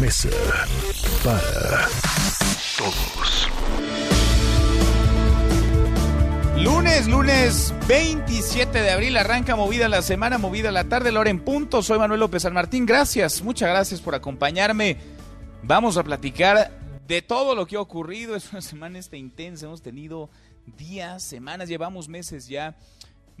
Mesa para Todos. Lunes, lunes 27 de abril, arranca movida la semana, movida la tarde, la hora en punto. Soy Manuel López San Martín, gracias, muchas gracias por acompañarme. Vamos a platicar de todo lo que ha ocurrido. Es una semana esta intensa, hemos tenido días, semanas, llevamos meses ya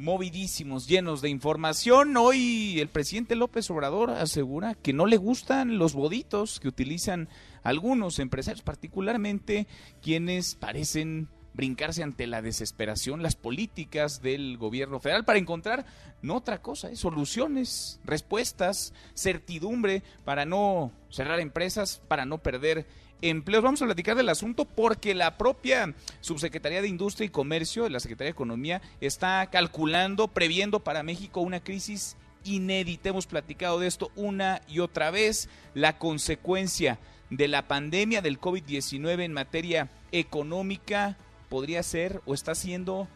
movidísimos, llenos de información. Hoy el presidente López Obrador asegura que no le gustan los boditos que utilizan algunos empresarios, particularmente quienes parecen brincarse ante la desesperación, las políticas del gobierno federal para encontrar no otra cosa, ¿eh? soluciones, respuestas, certidumbre para no cerrar empresas, para no perder empleos. Vamos a platicar del asunto porque la propia Subsecretaría de Industria y Comercio la Secretaría de Economía está calculando, previendo para México una crisis inédita. Hemos platicado de esto una y otra vez. La consecuencia de la pandemia del COVID-19 en materia económica podría ser o está siendo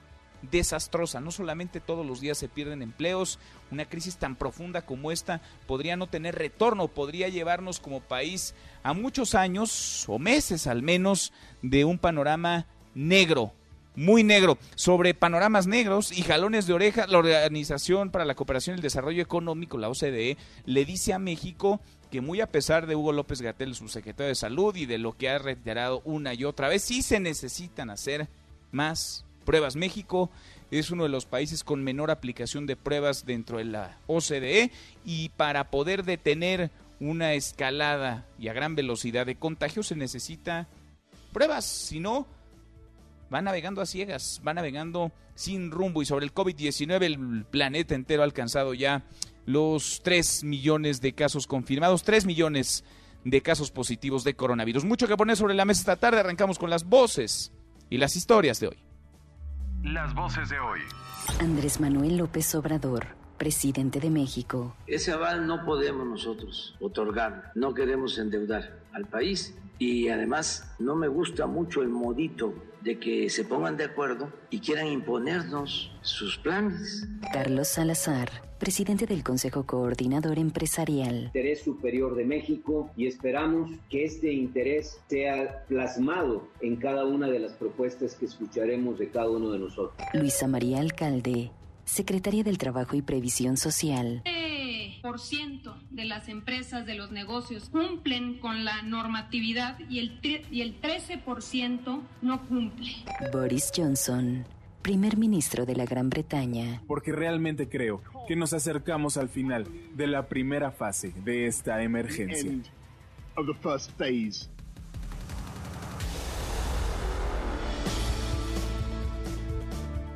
desastrosa. No solamente todos los días se pierden empleos, una crisis tan profunda como esta podría no tener retorno, podría llevarnos como país a muchos años o meses al menos de un panorama negro. Muy negro. Sobre panoramas negros y jalones de oreja, la Organización para la Cooperación y el Desarrollo Económico, la OCDE, le dice a México que muy a pesar de Hugo López Gatel, su secretario de Salud, y de lo que ha reiterado una y otra vez, sí se necesitan hacer más pruebas. México es uno de los países con menor aplicación de pruebas dentro de la OCDE y para poder detener una escalada y a gran velocidad de contagio se necesita pruebas, si no va navegando a ciegas, va navegando sin rumbo y sobre el COVID-19 el planeta entero ha alcanzado ya los 3 millones de casos confirmados, 3 millones de casos positivos de coronavirus. Mucho que poner sobre la mesa esta tarde, arrancamos con las voces y las historias de hoy. Las voces de hoy. Andrés Manuel López Obrador, presidente de México. Ese aval no podemos nosotros otorgarlo. No queremos endeudar al país y además no me gusta mucho el modito de que se pongan de acuerdo y quieran imponernos sus planes. Carlos Salazar, presidente del Consejo Coordinador Empresarial. interés superior de México y esperamos que este interés sea plasmado en cada una de las propuestas que escucharemos de cada uno de nosotros. Luisa María Alcalde, secretaria del Trabajo y Previsión Social. por ciento de las empresas de los negocios cumplen con la normatividad y el, tre- y el 13% no cumple. Boris Johnson, primer ministro de la Gran Bretaña. porque realmente creo que nos acercamos al final de la primera fase de esta emergencia.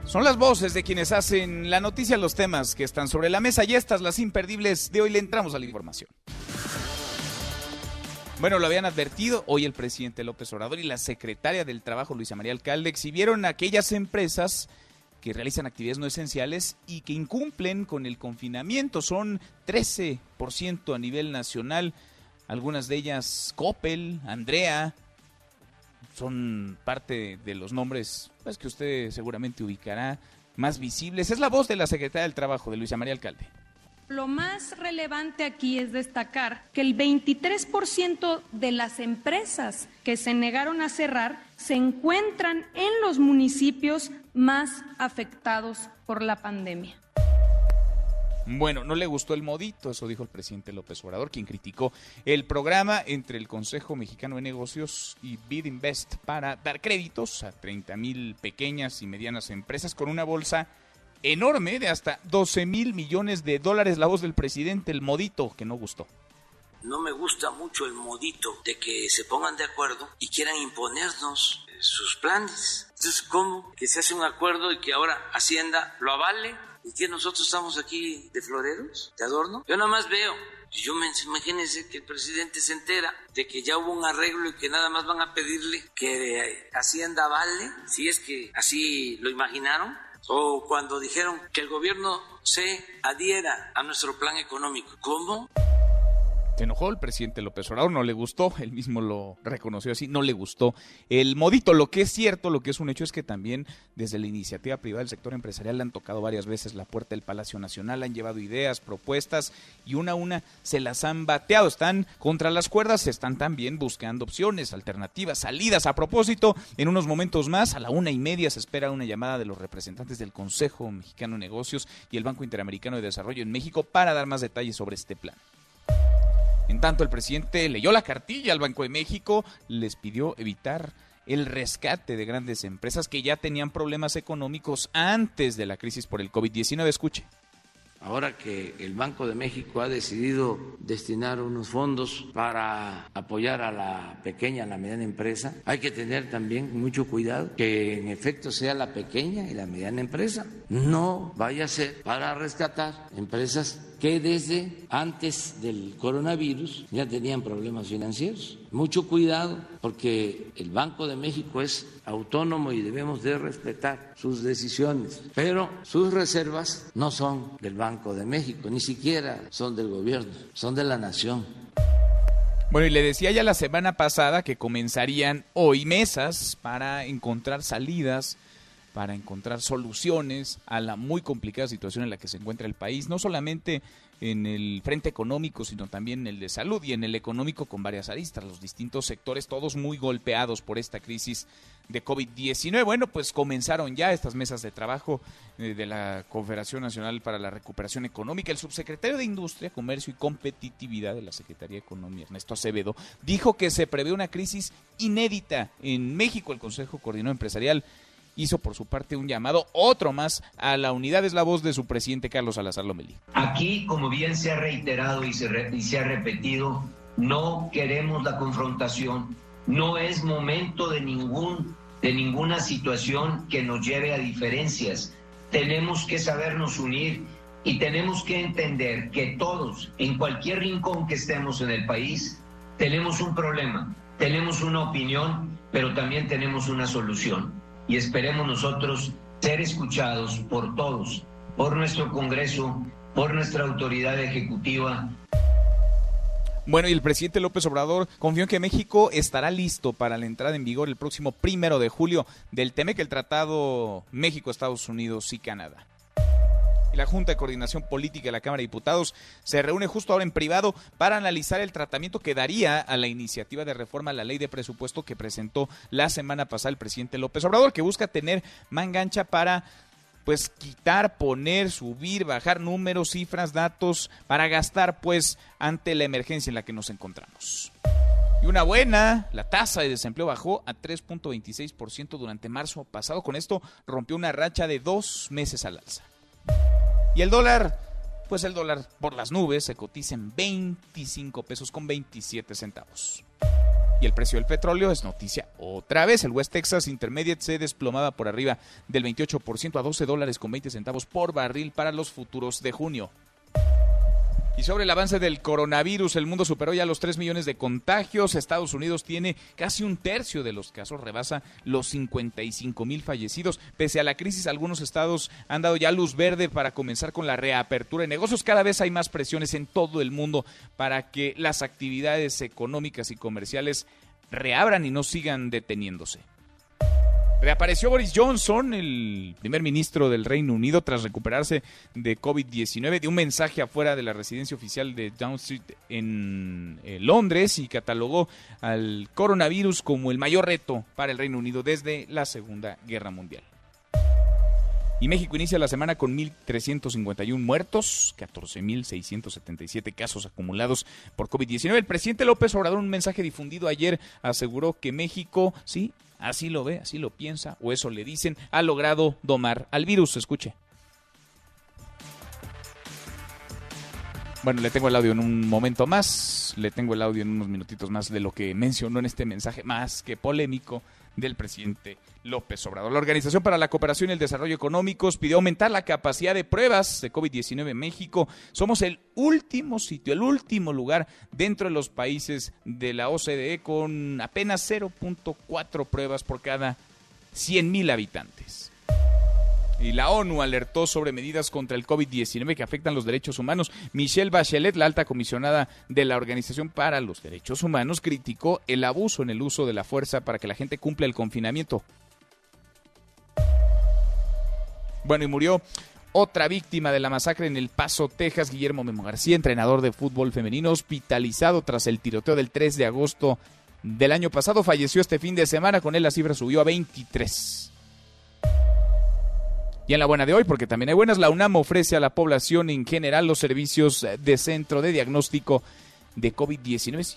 Son las voces de quienes hacen la noticia, los temas que están sobre la mesa y estas las imperdibles de hoy le entramos a la información. Bueno, lo habían advertido hoy el presidente López Obrador y la secretaria del Trabajo, Luisa María Alcalde, exhibieron aquellas empresas que realizan actividades no esenciales y que incumplen con el confinamiento. Son 13% a nivel nacional, algunas de ellas Coppel, Andrea, son parte de los nombres pues, que usted seguramente ubicará más visibles. Es la voz de la secretaria del Trabajo, de Luisa María Alcalde. Lo más relevante aquí es destacar que el 23% de las empresas que se negaron a cerrar se encuentran en los municipios más afectados por la pandemia. Bueno, no le gustó el modito, eso dijo el presidente López Obrador, quien criticó el programa entre el Consejo Mexicano de Negocios y Bid Invest para dar créditos a 30 mil pequeñas y medianas empresas con una bolsa enorme de hasta 12 mil millones de dólares. La voz del presidente, el modito, que no gustó. No me gusta mucho el modito de que se pongan de acuerdo y quieran imponernos eh, sus planes. Entonces, ¿cómo? Que se hace un acuerdo y que ahora Hacienda lo avale y que nosotros estamos aquí de floreros, de adorno. Yo nada más veo Yo me imagínense que el presidente se entera de que ya hubo un arreglo y que nada más van a pedirle que Hacienda vale, si es que así lo imaginaron, o cuando dijeron que el gobierno se adhiera a nuestro plan económico. ¿Cómo? Se enojó el presidente López Obrador, no le gustó, él mismo lo reconoció así, no le gustó el modito. Lo que es cierto, lo que es un hecho es que también desde la iniciativa privada del sector empresarial le han tocado varias veces la puerta del Palacio Nacional, han llevado ideas, propuestas y una a una se las han bateado. Están contra las cuerdas, están también buscando opciones, alternativas, salidas. A propósito, en unos momentos más, a la una y media, se espera una llamada de los representantes del Consejo Mexicano de Negocios y el Banco Interamericano de Desarrollo en México para dar más detalles sobre este plan. En tanto, el presidente leyó la cartilla al Banco de México, les pidió evitar el rescate de grandes empresas que ya tenían problemas económicos antes de la crisis por el COVID-19. Escuche. Ahora que el Banco de México ha decidido destinar unos fondos para apoyar a la pequeña, a la mediana empresa, hay que tener también mucho cuidado que en efecto sea la pequeña y la mediana empresa. No vaya a ser para rescatar empresas que desde antes del coronavirus ya tenían problemas financieros. Mucho cuidado porque el Banco de México es autónomo y debemos de respetar sus decisiones, pero sus reservas no son del Banco de México, ni siquiera son del gobierno, son de la nación. Bueno, y le decía ya la semana pasada que comenzarían hoy mesas para encontrar salidas para encontrar soluciones a la muy complicada situación en la que se encuentra el país, no solamente en el frente económico, sino también en el de salud y en el económico con varias aristas, los distintos sectores, todos muy golpeados por esta crisis de COVID-19. Bueno, pues comenzaron ya estas mesas de trabajo eh, de la Confederación Nacional para la Recuperación Económica. El subsecretario de Industria, Comercio y Competitividad de la Secretaría de Economía, Ernesto Acevedo, dijo que se prevé una crisis inédita en México. El Consejo Coordinador Empresarial hizo por su parte un llamado, otro más, a la unidad. Es la voz de su presidente Carlos Salazar Lomelí. Aquí, como bien se ha reiterado y se, y se ha repetido, no queremos la confrontación, no es momento de, ningún, de ninguna situación que nos lleve a diferencias. Tenemos que sabernos unir y tenemos que entender que todos, en cualquier rincón que estemos en el país, tenemos un problema, tenemos una opinión, pero también tenemos una solución y esperemos nosotros ser escuchados por todos, por nuestro Congreso, por nuestra autoridad ejecutiva. Bueno, y el presidente López Obrador confió en que México estará listo para la entrada en vigor el próximo primero de julio del TEMEC, el Tratado México, Estados Unidos y Canadá la Junta de Coordinación Política de la Cámara de Diputados se reúne justo ahora en privado para analizar el tratamiento que daría a la iniciativa de reforma a la ley de presupuesto que presentó la semana pasada el presidente López Obrador, que busca tener mangancha para pues quitar, poner, subir, bajar números, cifras, datos para gastar pues ante la emergencia en la que nos encontramos. Y una buena, la tasa de desempleo bajó a 3.26% durante marzo pasado. Con esto rompió una racha de dos meses al alza. Y el dólar, pues el dólar por las nubes se cotiza en 25 pesos con 27 centavos. Y el precio del petróleo es noticia otra vez. El West Texas Intermediate se desplomaba por arriba del 28% a 12 dólares con 20 centavos por barril para los futuros de junio. Y sobre el avance del coronavirus, el mundo superó ya los 3 millones de contagios. Estados Unidos tiene casi un tercio de los casos, rebasa los 55 mil fallecidos. Pese a la crisis, algunos estados han dado ya luz verde para comenzar con la reapertura de negocios. Cada vez hay más presiones en todo el mundo para que las actividades económicas y comerciales reabran y no sigan deteniéndose. Reapareció Boris Johnson, el primer ministro del Reino Unido, tras recuperarse de COVID-19. Dio un mensaje afuera de la residencia oficial de Down Street en eh, Londres y catalogó al coronavirus como el mayor reto para el Reino Unido desde la Segunda Guerra Mundial. Y México inicia la semana con 1.351 muertos, 14.677 casos acumulados por COVID-19. El presidente López Obrador, un mensaje difundido ayer, aseguró que México, sí, así lo ve, así lo piensa, o eso le dicen, ha logrado domar al virus. Escuche. Bueno, le tengo el audio en un momento más, le tengo el audio en unos minutitos más de lo que mencionó en este mensaje más que polémico del presidente López Obrador. La Organización para la Cooperación y el Desarrollo Económicos pidió aumentar la capacidad de pruebas de COVID-19 en México. Somos el último sitio, el último lugar dentro de los países de la OCDE con apenas 0.4 pruebas por cada 100 mil habitantes. Y la ONU alertó sobre medidas contra el COVID-19 que afectan los derechos humanos. Michelle Bachelet, la alta comisionada de la Organización para los Derechos Humanos, criticó el abuso en el uso de la fuerza para que la gente cumpla el confinamiento. Bueno, y murió otra víctima de la masacre en El Paso, Texas, Guillermo Memo García, entrenador de fútbol femenino, hospitalizado tras el tiroteo del 3 de agosto del año pasado. Falleció este fin de semana, con él la cifra subió a 23. Y en la buena de hoy, porque también hay buenas, la UNAM ofrece a la población en general los servicios de centro de diagnóstico de COVID-19.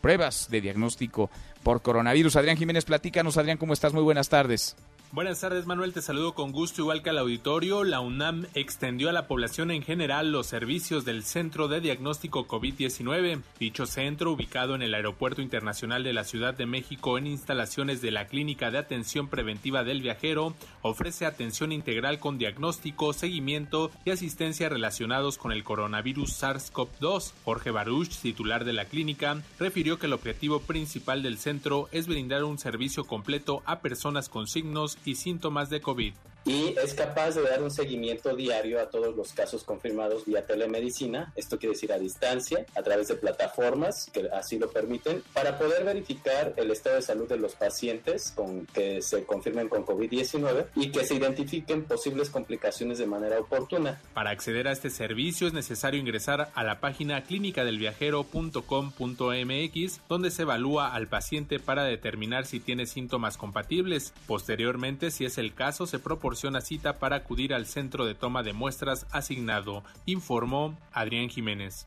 Pruebas de diagnóstico por coronavirus. Adrián Jiménez, platícanos. Adrián, ¿cómo estás? Muy buenas tardes. Buenas tardes Manuel, te saludo con gusto igual que al auditorio. La UNAM extendió a la población en general los servicios del Centro de Diagnóstico COVID-19. Dicho centro, ubicado en el Aeropuerto Internacional de la Ciudad de México en instalaciones de la Clínica de Atención Preventiva del Viajero, ofrece atención integral con diagnóstico, seguimiento y asistencia relacionados con el coronavirus SARS-CoV-2. Jorge Baruch, titular de la clínica, refirió que el objetivo principal del centro es brindar un servicio completo a personas con signos y síntomas de COVID. Y es capaz de dar un seguimiento diario a todos los casos confirmados vía telemedicina, esto quiere decir a distancia, a través de plataformas que así lo permiten, para poder verificar el estado de salud de los pacientes con que se confirmen con COVID-19 y que se identifiquen posibles complicaciones de manera oportuna. Para acceder a este servicio es necesario ingresar a la página clínicadelviajero.com.mx, donde se evalúa al paciente para determinar si tiene síntomas compatibles. Posteriormente, si es el caso, se proporciona cita para acudir al centro de toma de muestras asignado, informó Adrián Jiménez.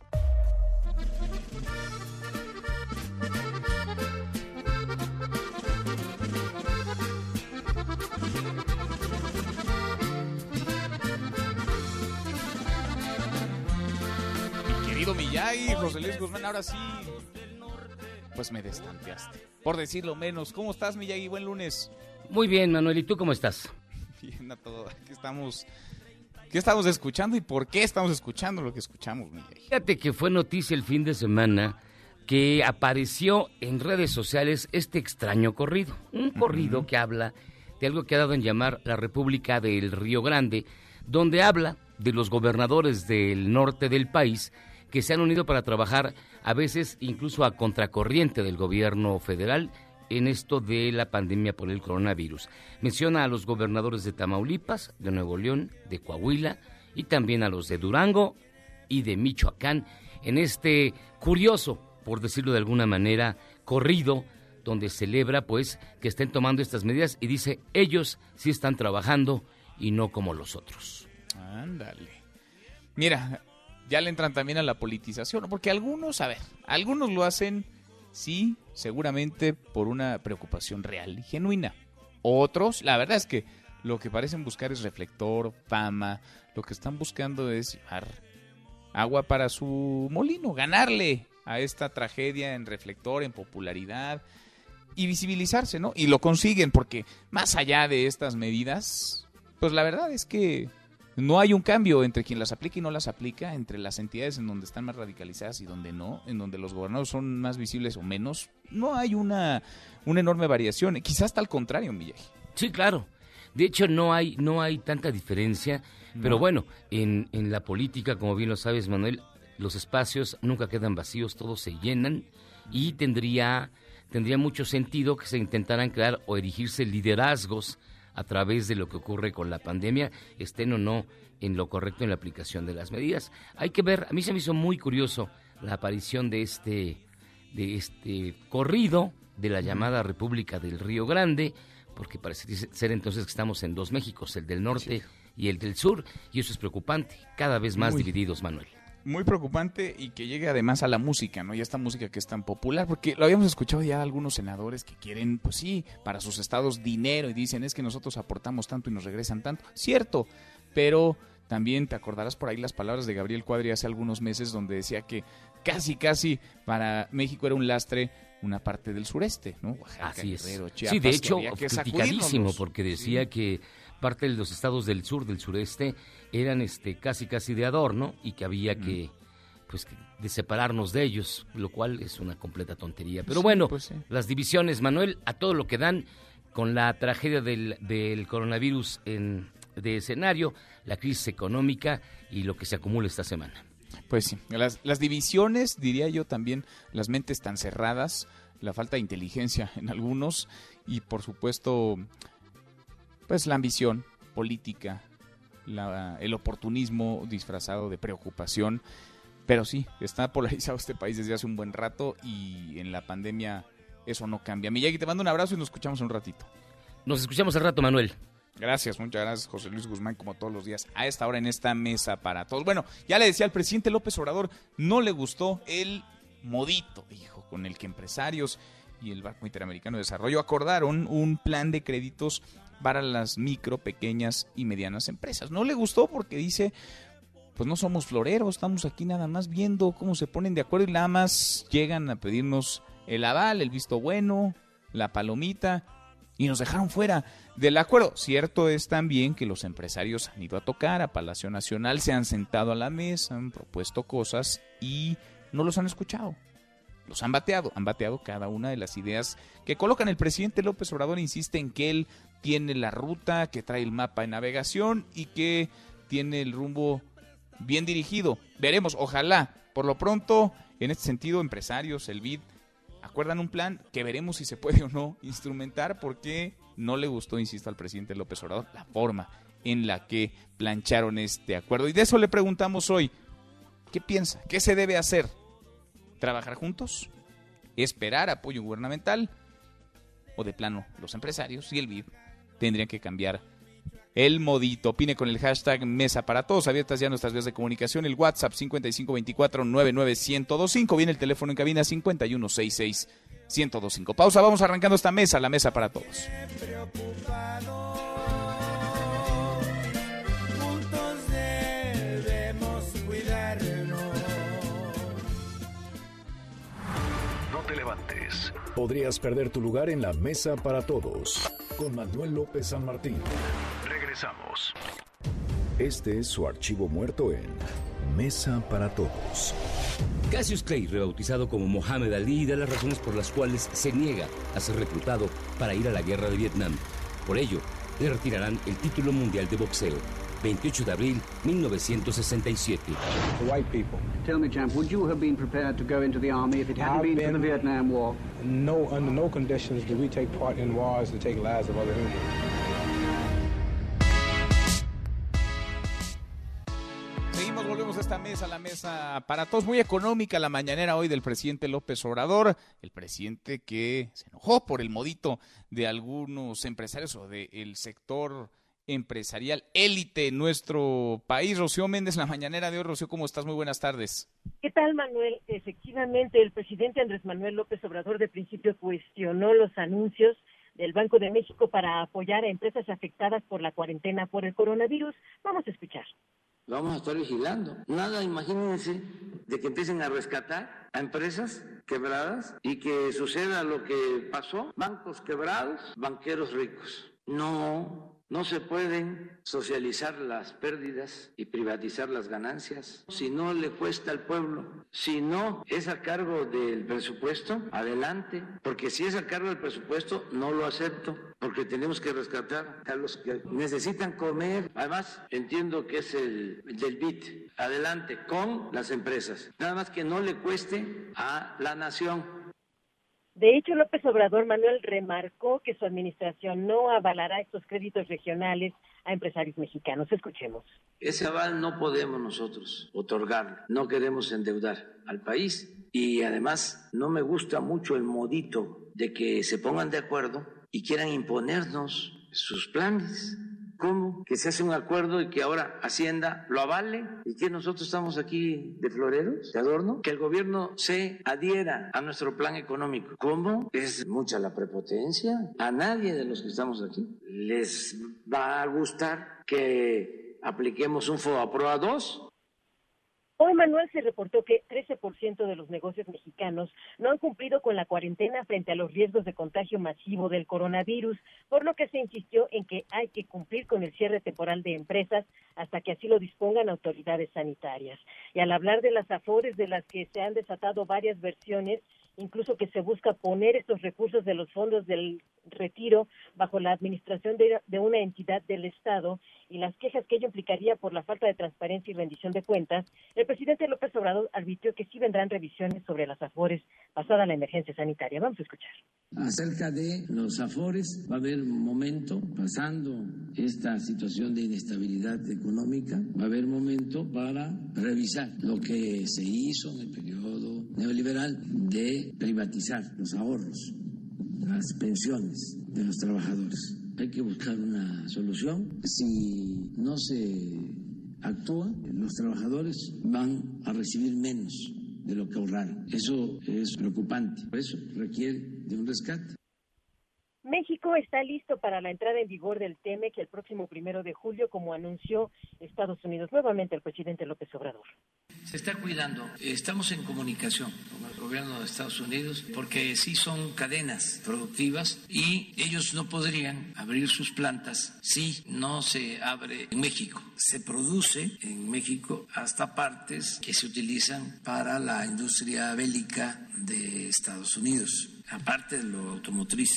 Mi querido Miyagi, José Luis Guzmán, ahora sí, pues me destanteaste. Por decirlo menos, ¿cómo estás Miyagi? Buen lunes. Muy bien, Manuel, ¿y tú cómo estás? Bien, a todo. ¿Qué estamos, ¿Qué estamos escuchando y por qué estamos escuchando lo que escuchamos, Miyagi? Fíjate que fue noticia el fin de semana que apareció en redes sociales este extraño corrido. Un corrido que habla de algo que ha dado en llamar la República del Río Grande, donde habla de los gobernadores del norte del país que se han unido para trabajar a veces incluso a contracorriente del gobierno federal en esto de la pandemia por el coronavirus. Menciona a los gobernadores de Tamaulipas, de Nuevo León, de Coahuila y también a los de Durango y de Michoacán en este curioso, por decirlo de alguna manera, corrido donde celebra pues que estén tomando estas medidas y dice ellos sí están trabajando y no como los otros. Ándale. Mira, ya le entran también a la politización, porque algunos, a ver, algunos lo hacen sí, seguramente por una preocupación real y genuina. Otros, la verdad es que lo que parecen buscar es reflector, fama, lo que están buscando es llevar agua para su molino, ganarle a esta tragedia en reflector, en popularidad y visibilizarse, ¿no? Y lo consiguen porque más allá de estas medidas, pues la verdad es que no hay un cambio entre quien las aplica y no las aplica, entre las entidades en donde están más radicalizadas y donde no, en donde los gobernadores son más visibles o menos. No hay una, una enorme variación. Quizás hasta al contrario, Miyagi. Sí, claro. De hecho, no hay, no hay tanta diferencia. Pero bueno, en, en la política, como bien lo sabes, Manuel, los espacios nunca quedan vacíos, todos se llenan y tendría, tendría mucho sentido que se intentaran crear o erigirse liderazgos a través de lo que ocurre con la pandemia, estén o no en lo correcto en la aplicación de las medidas. Hay que ver, a mí se me hizo muy curioso la aparición de este, de este corrido de la llamada República del Río Grande, porque parece ser entonces que estamos en dos Méxicos, el del norte y el del sur, y eso es preocupante, cada vez más Muy. divididos, Manuel. Muy preocupante y que llegue además a la música, ¿no? Y a esta música que es tan popular, porque lo habíamos escuchado ya algunos senadores que quieren, pues sí, para sus estados dinero y dicen es que nosotros aportamos tanto y nos regresan tanto. Cierto, pero También te acordarás por ahí las palabras de Gabriel Cuadri hace algunos meses donde decía que casi, casi para México era un lastre una parte del sureste, ¿no? Así es. sí, de hecho, criticadísimo porque decía que parte de los estados del sur, del sureste, eran este casi casi de adorno y que había que pues de separarnos de ellos, lo cual es una completa tontería. Pero bueno, pues las divisiones, Manuel, a todo lo que dan con la tragedia del, del coronavirus en, de escenario, la crisis económica y lo que se acumula esta semana. Pues sí, las, las divisiones, diría yo también, las mentes tan cerradas, la falta de inteligencia en algunos y por supuesto, pues la ambición política, el oportunismo disfrazado de preocupación. Pero sí, está polarizado este país desde hace un buen rato y en la pandemia eso no cambia. Miyagi, te mando un abrazo y nos escuchamos un ratito. Nos escuchamos al rato, Manuel. Gracias, muchas gracias, José Luis Guzmán, como todos los días, a esta hora en esta mesa para todos. Bueno, ya le decía al presidente López Obrador, no le gustó el modito, hijo, con el que empresarios y el Banco Interamericano de Desarrollo acordaron un plan de créditos para las micro, pequeñas y medianas empresas. No le gustó porque dice, pues no somos floreros, estamos aquí nada más viendo cómo se ponen de acuerdo y nada más llegan a pedirnos el aval, el visto bueno, la palomita y nos dejaron fuera del acuerdo. Cierto es también que los empresarios han ido a tocar a Palacio Nacional, se han sentado a la mesa, han propuesto cosas y no los han escuchado. Los han bateado, han bateado cada una de las ideas que colocan. El presidente López Obrador insiste en que él tiene la ruta, que trae el mapa de navegación y que tiene el rumbo bien dirigido. Veremos, ojalá. Por lo pronto, en este sentido, empresarios, el BID, acuerdan un plan que veremos si se puede o no instrumentar porque no le gustó, insisto, al presidente López Obrador la forma en la que plancharon este acuerdo. Y de eso le preguntamos hoy, ¿qué piensa? ¿Qué se debe hacer? ¿Trabajar juntos? ¿Esperar apoyo gubernamental? ¿O de plano los empresarios y el BID tendrían que cambiar el modito. Opine con el hashtag Mesa para Todos. Abiertas ya nuestras vías de comunicación. El WhatsApp 5524-99125. Viene el teléfono en cabina 5166-1025. Pausa, vamos arrancando esta mesa, la Mesa para Todos. No te levantes. Podrías perder tu lugar en la Mesa para Todos con Manuel López San Martín. Regresamos. Este es su archivo muerto en Mesa para Todos. Cassius Clay, rebautizado como Mohamed Ali, da las razones por las cuales se niega a ser reclutado para ir a la guerra de Vietnam. Por ello, le retirarán el título mundial de boxeo. 28 de abril 1967. The white people. Tell me, champ, would you have been prepared to go into the army if it hadn't been, been, for the Vietnam War? No, under no conditions do we take part in wars to take lives of other humans. volvemos a esta mesa, la mesa para todos, muy económica la mañanera hoy del presidente López Obrador, el presidente que se enojó por el modito de algunos empresarios o del sector empresarial élite en nuestro país. Rocío Méndez, la mañanera de hoy. Rocío, ¿cómo estás? Muy buenas tardes. ¿Qué tal, Manuel? Efectivamente, el presidente Andrés Manuel López Obrador de principio cuestionó los anuncios del Banco de México para apoyar a empresas afectadas por la cuarentena por el coronavirus. Vamos a escuchar. Vamos a estar vigilando. Nada, imagínense de que empiecen a rescatar a empresas quebradas y que suceda lo que pasó. Bancos quebrados, banqueros ricos. No no se pueden socializar las pérdidas y privatizar las ganancias si no le cuesta al pueblo. Si no es a cargo del presupuesto, adelante. Porque si es a cargo del presupuesto, no lo acepto. Porque tenemos que rescatar a los que necesitan comer. Además, entiendo que es el del BIT. Adelante con las empresas. Nada más que no le cueste a la nación de hecho, López Obrador Manuel remarcó que su administración no avalará estos créditos regionales a empresarios mexicanos. Escuchemos. Ese aval no podemos nosotros otorgarlo. No queremos endeudar al país y además no me gusta mucho el modito de que se pongan de acuerdo y quieran imponernos sus planes. ¿Cómo? Que se hace un acuerdo y que ahora Hacienda lo avale y que nosotros estamos aquí de floreros, de adorno, que el gobierno se adhiera a nuestro plan económico. ¿Cómo? Es mucha la prepotencia. A nadie de los que estamos aquí les va a gustar que apliquemos un FOBAPROA 2 Hoy, Manuel, se reportó que 13% de los negocios mexicanos no han cumplido con la cuarentena frente a los riesgos de contagio masivo del coronavirus, por lo que se insistió en que hay que cumplir con el cierre temporal de empresas hasta que así lo dispongan autoridades sanitarias. Y al hablar de las afores de las que se han desatado varias versiones, incluso que se busca poner estos recursos de los fondos del retiro bajo la administración de, de, una entidad del Estado y las quejas que ello implicaría por la falta de transparencia y rendición de cuentas, el presidente López Obrador advirtió que sí vendrán revisiones sobre las afores pasada la emergencia sanitaria. Vamos a escuchar. Acerca de los afores, va a haber un momento, pasando esta situación de inestabilidad económica, va a haber momento para revisar lo que se hizo en el periodo neoliberal de privatizar los ahorros, las pensiones de los trabajadores. Hay que buscar una solución. Si no se actúa, los trabajadores van a recibir menos de lo que ahorraron. Eso es preocupante. Por eso requiere de un rescate. México está listo para la entrada en vigor del TEMEC el próximo primero de julio, como anunció Estados Unidos. Nuevamente el presidente López Obrador. Se está cuidando. Estamos en comunicación con el gobierno de Estados Unidos porque sí son cadenas productivas y ellos no podrían abrir sus plantas si no se abre en México. Se produce en México hasta partes que se utilizan para la industria bélica de Estados Unidos aparte de lo automotriz,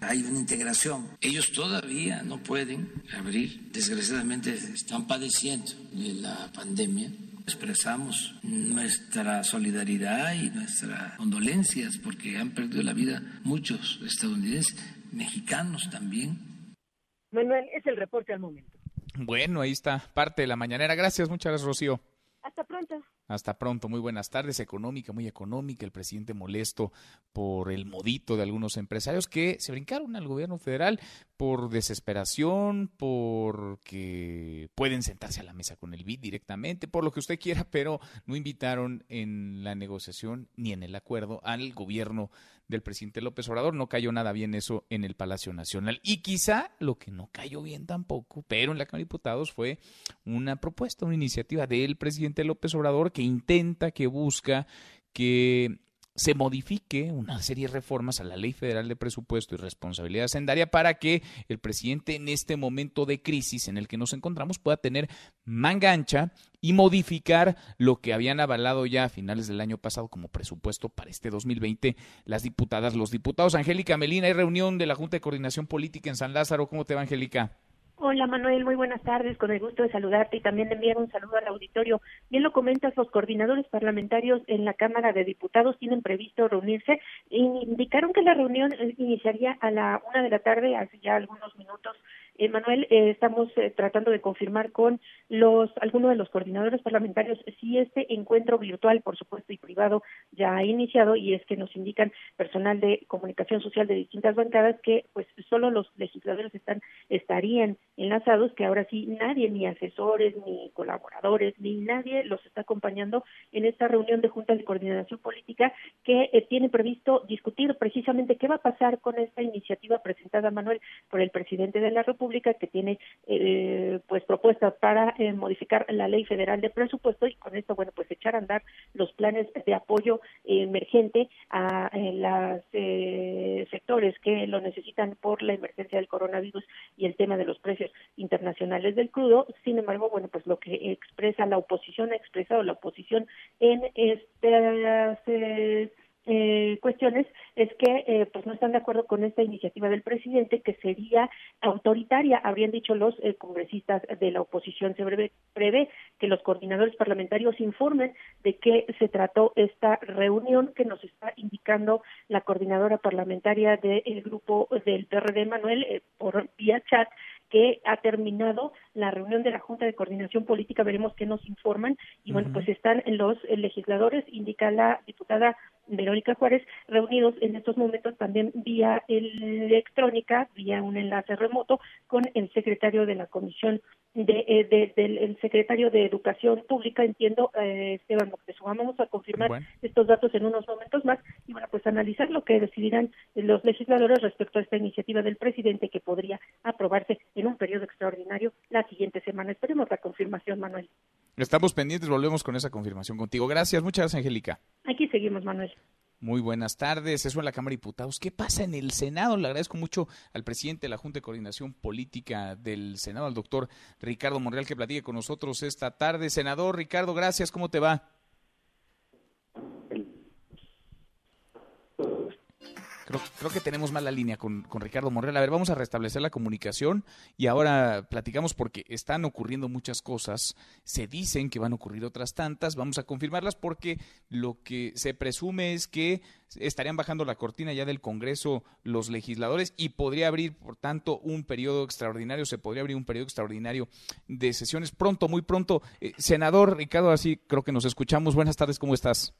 hay una integración. Ellos todavía no pueden abrir, desgraciadamente están padeciendo de la pandemia. Expresamos nuestra solidaridad y nuestras condolencias porque han perdido la vida muchos estadounidenses, mexicanos también. Manuel, es el reporte al momento. Bueno, ahí está parte de la mañanera. Gracias, muchas gracias, Rocío. Hasta pronto. Hasta pronto, muy buenas tardes. Económica, muy económica. El presidente molesto por el modito de algunos empresarios que se brincaron al gobierno federal por desesperación, porque pueden sentarse a la mesa con el BID directamente, por lo que usted quiera, pero no invitaron en la negociación ni en el acuerdo al gobierno del presidente López Obrador. No cayó nada bien eso en el Palacio Nacional. Y quizá lo que no cayó bien tampoco, pero en la Cámara de Diputados fue una propuesta, una iniciativa del presidente López Obrador que intenta, que busca que se modifique una serie de reformas a la Ley Federal de Presupuesto y Responsabilidad Hacendaria para que el presidente en este momento de crisis en el que nos encontramos pueda tener manga ancha y modificar lo que habían avalado ya a finales del año pasado como presupuesto para este 2020 las diputadas, los diputados. Angélica Melina, hay reunión de la Junta de Coordinación Política en San Lázaro. ¿Cómo te va, Angélica? Hola Manuel, muy buenas tardes, con el gusto de saludarte y también enviar un saludo al auditorio. Bien lo comentas, los coordinadores parlamentarios en la Cámara de Diputados tienen previsto reunirse e indicaron que la reunión eh, iniciaría a la una de la tarde, hace ya algunos minutos Manuel, eh, estamos eh, tratando de confirmar con los algunos de los coordinadores parlamentarios si este encuentro virtual, por supuesto, y privado ya ha iniciado y es que nos indican personal de comunicación social de distintas bancadas que pues solo los legisladores están estarían enlazados, que ahora sí nadie, ni asesores, ni colaboradores, ni nadie los está acompañando en esta reunión de Junta de Coordinación Política que tiene previsto discutir precisamente qué va a pasar con esta iniciativa presentada, Manuel, por el presidente de la República que tiene eh, pues propuestas para eh, modificar la ley federal de presupuesto y con esto bueno pues echar a andar los planes de apoyo emergente a los eh, sectores que lo necesitan por la emergencia del coronavirus y el tema de los precios internacionales del crudo. Sin embargo bueno pues lo que expresa la oposición ha expresado la oposición en estas eh, cuestiones es que eh, pues no están de acuerdo con esta iniciativa del presidente que sería autoritaria, habrían dicho los eh, congresistas de la oposición. Se prevé, que los coordinadores parlamentarios informen de qué se trató esta reunión que nos está indicando la coordinadora parlamentaria del grupo del PRD, Manuel, eh, por vía chat que ha terminado la reunión de la Junta de Coordinación Política, veremos qué nos informan. Y bueno, pues están los legisladores, indica la diputada Verónica Juárez, reunidos en estos momentos también vía electrónica, vía un enlace remoto con el secretario de la Comisión de, eh, del secretario de Educación Pública, entiendo, eh, Esteban Moctezuma. Vamos a confirmar estos datos en unos momentos más y bueno, pues analizar lo que decidirán los legisladores respecto a esta iniciativa del presidente que podría aprobarse en un periodo extraordinario la siguiente semana. Esperemos la confirmación, Manuel. Estamos pendientes, volvemos con esa confirmación contigo. Gracias, muchas gracias, Angélica. Seguimos, Manuel. Muy buenas tardes. Eso en la Cámara de Diputados. ¿Qué pasa en el Senado? Le agradezco mucho al presidente de la Junta de Coordinación Política del Senado, al doctor Ricardo Monreal, que platique con nosotros esta tarde. Senador Ricardo, gracias. ¿Cómo te va? Creo, que tenemos mala línea con, Ricardo Morrell. A ver, vamos a restablecer la comunicación y ahora platicamos porque están ocurriendo muchas cosas. Se dicen que van a ocurrir otras tantas. Vamos a confirmarlas porque lo que se presume es que estarían bajando la cortina ya del Congreso los legisladores y podría abrir, por tanto, un periodo extraordinario. Se podría abrir un periodo extraordinario de sesiones pronto, muy pronto. Eh, senador Ricardo, así creo que nos escuchamos. Buenas tardes, ¿cómo estás?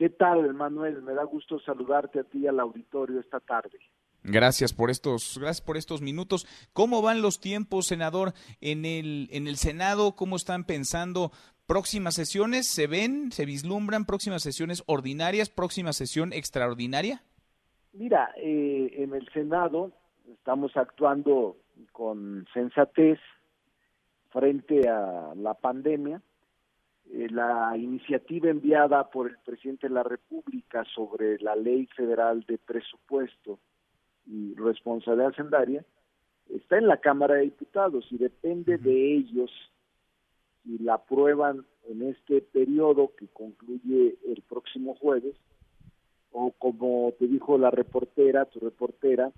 ¿Qué tal, Manuel? Me da gusto saludarte a ti y al auditorio esta tarde. Gracias por estos, gracias por estos minutos. ¿Cómo van los tiempos, senador, en el, en el Senado? ¿Cómo están pensando próximas sesiones? ¿Se ven, se vislumbran próximas sesiones ordinarias, próxima sesión extraordinaria? Mira, eh, en el Senado estamos actuando con sensatez frente a la pandemia eh, la iniciativa enviada por el presidente de la República sobre la ley federal de presupuesto y responsabilidad hacendaria está en la Cámara de Diputados y depende de ellos si la aprueban en este periodo que concluye el próximo jueves o como te dijo la reportera, tu reportera,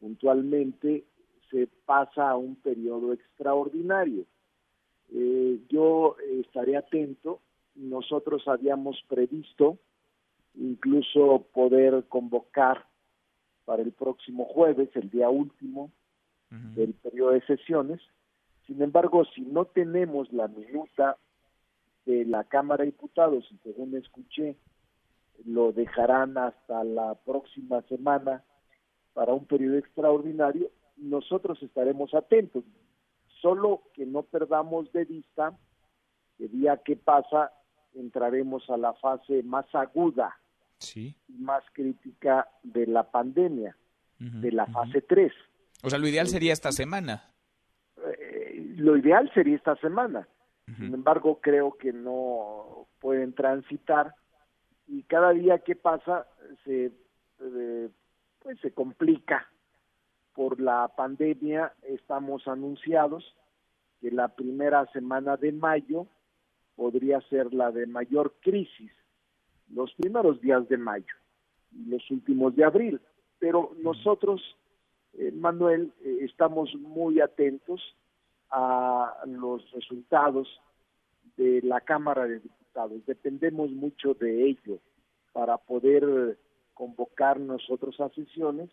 puntualmente se pasa a un periodo extraordinario eh, yo estaré atento. Nosotros habíamos previsto incluso poder convocar para el próximo jueves, el día último del periodo de sesiones. Sin embargo, si no tenemos la minuta de la Cámara de Diputados, y según escuché, lo dejarán hasta la próxima semana para un periodo extraordinario, nosotros estaremos atentos solo que no perdamos de vista que día que pasa entraremos a la fase más aguda y más crítica de la pandemia, de la fase 3. O sea, lo ideal sería esta semana. Eh, lo ideal sería esta semana. Sin embargo, creo que no pueden transitar y cada día que pasa se eh, pues se complica por la pandemia estamos anunciados que la primera semana de mayo podría ser la de mayor crisis, los primeros días de mayo y los últimos de abril. Pero nosotros, eh, Manuel, eh, estamos muy atentos a los resultados de la Cámara de Diputados. Dependemos mucho de ello para poder convocar nosotros a sesiones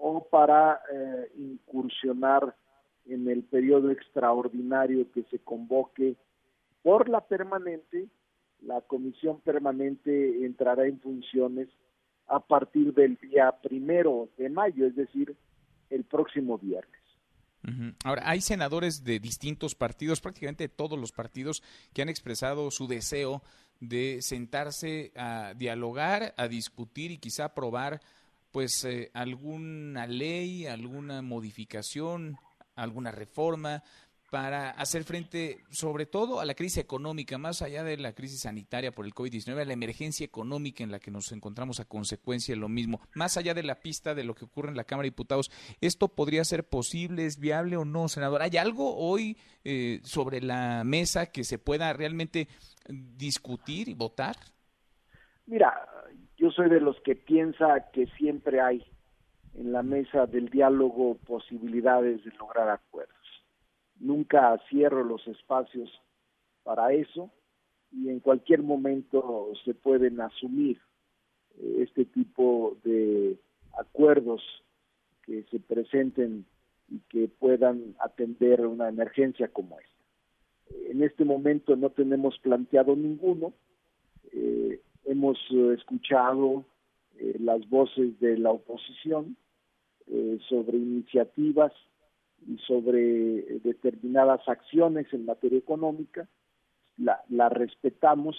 o para eh, incursionar en el periodo extraordinario que se convoque por la permanente, la comisión permanente entrará en funciones a partir del día primero de mayo, es decir, el próximo viernes. Ahora, hay senadores de distintos partidos, prácticamente todos los partidos, que han expresado su deseo de sentarse a dialogar, a discutir y quizá aprobar pues eh, alguna ley, alguna modificación, alguna reforma para hacer frente sobre todo a la crisis económica, más allá de la crisis sanitaria por el COVID-19, a la emergencia económica en la que nos encontramos a consecuencia de lo mismo, más allá de la pista de lo que ocurre en la Cámara de Diputados, ¿esto podría ser posible, es viable o no, senador? ¿Hay algo hoy eh, sobre la mesa que se pueda realmente discutir y votar? Mira, yo soy de los que piensa que siempre hay en la mesa del diálogo posibilidades de lograr acuerdos. Nunca cierro los espacios para eso y en cualquier momento se pueden asumir eh, este tipo de acuerdos que se presenten y que puedan atender una emergencia como esta. En este momento no tenemos planteado ninguno, eh, hemos eh, escuchado eh, las voces de la oposición eh, sobre iniciativas y sobre determinadas acciones en materia económica, la, la respetamos,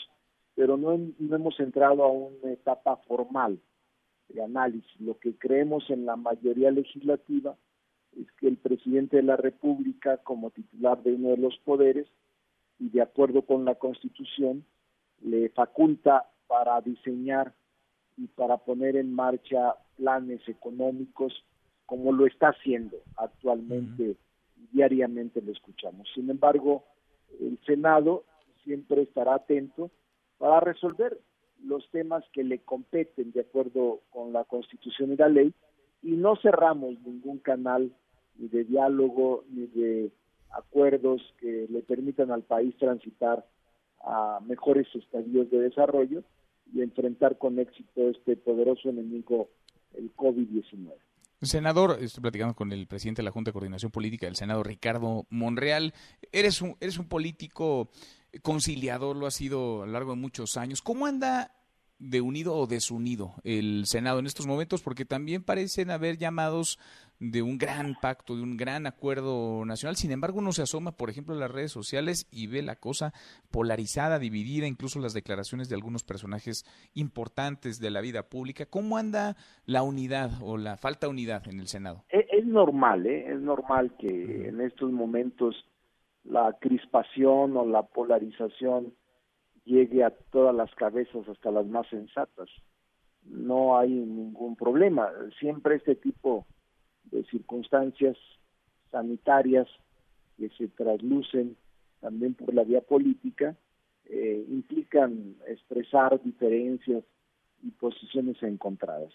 pero no, no hemos entrado a una etapa formal de análisis. Lo que creemos en la mayoría legislativa es que el presidente de la República, como titular de uno de los poderes, y de acuerdo con la Constitución, le faculta para diseñar y para poner en marcha planes económicos como lo está haciendo actualmente, diariamente lo escuchamos. Sin embargo, el Senado siempre estará atento para resolver los temas que le competen de acuerdo con la Constitución y la ley y no cerramos ningún canal ni de diálogo ni de acuerdos que le permitan al país transitar a mejores estadios de desarrollo y enfrentar con éxito este poderoso enemigo, el COVID-19. Senador, estoy platicando con el presidente de la Junta de Coordinación Política del Senado, Ricardo Monreal. Eres un, eres un político conciliador, lo ha sido a lo largo de muchos años. ¿Cómo anda de unido o desunido el Senado en estos momentos, porque también parecen haber llamados de un gran pacto, de un gran acuerdo nacional. Sin embargo, uno se asoma, por ejemplo, a las redes sociales y ve la cosa polarizada, dividida, incluso las declaraciones de algunos personajes importantes de la vida pública. ¿Cómo anda la unidad o la falta de unidad en el Senado? Es, es normal, ¿eh? es normal que en estos momentos la crispación o la polarización llegue a todas las cabezas, hasta las más sensatas. No hay ningún problema. Siempre este tipo de circunstancias sanitarias que se traslucen también por la vía política eh, implican expresar diferencias y posiciones encontradas.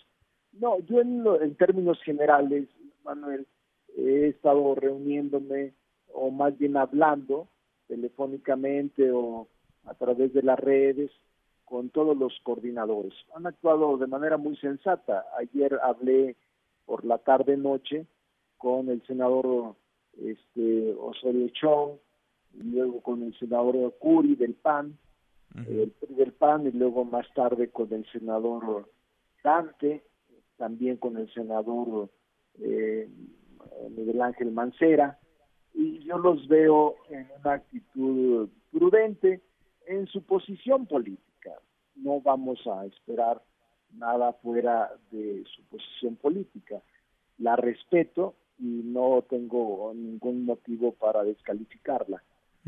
No, yo en, en términos generales, Manuel, he estado reuniéndome o más bien hablando telefónicamente o a través de las redes con todos los coordinadores. Han actuado de manera muy sensata. Ayer hablé por la tarde noche con el senador este Osorio Chong, y luego con el senador Curi del PAN, del PAN y luego más tarde con el senador Dante, también con el senador eh, Miguel Ángel Mancera y yo los veo en una actitud prudente, en su posición política. No vamos a esperar nada fuera de su posición política. La respeto y no tengo ningún motivo para descalificarla.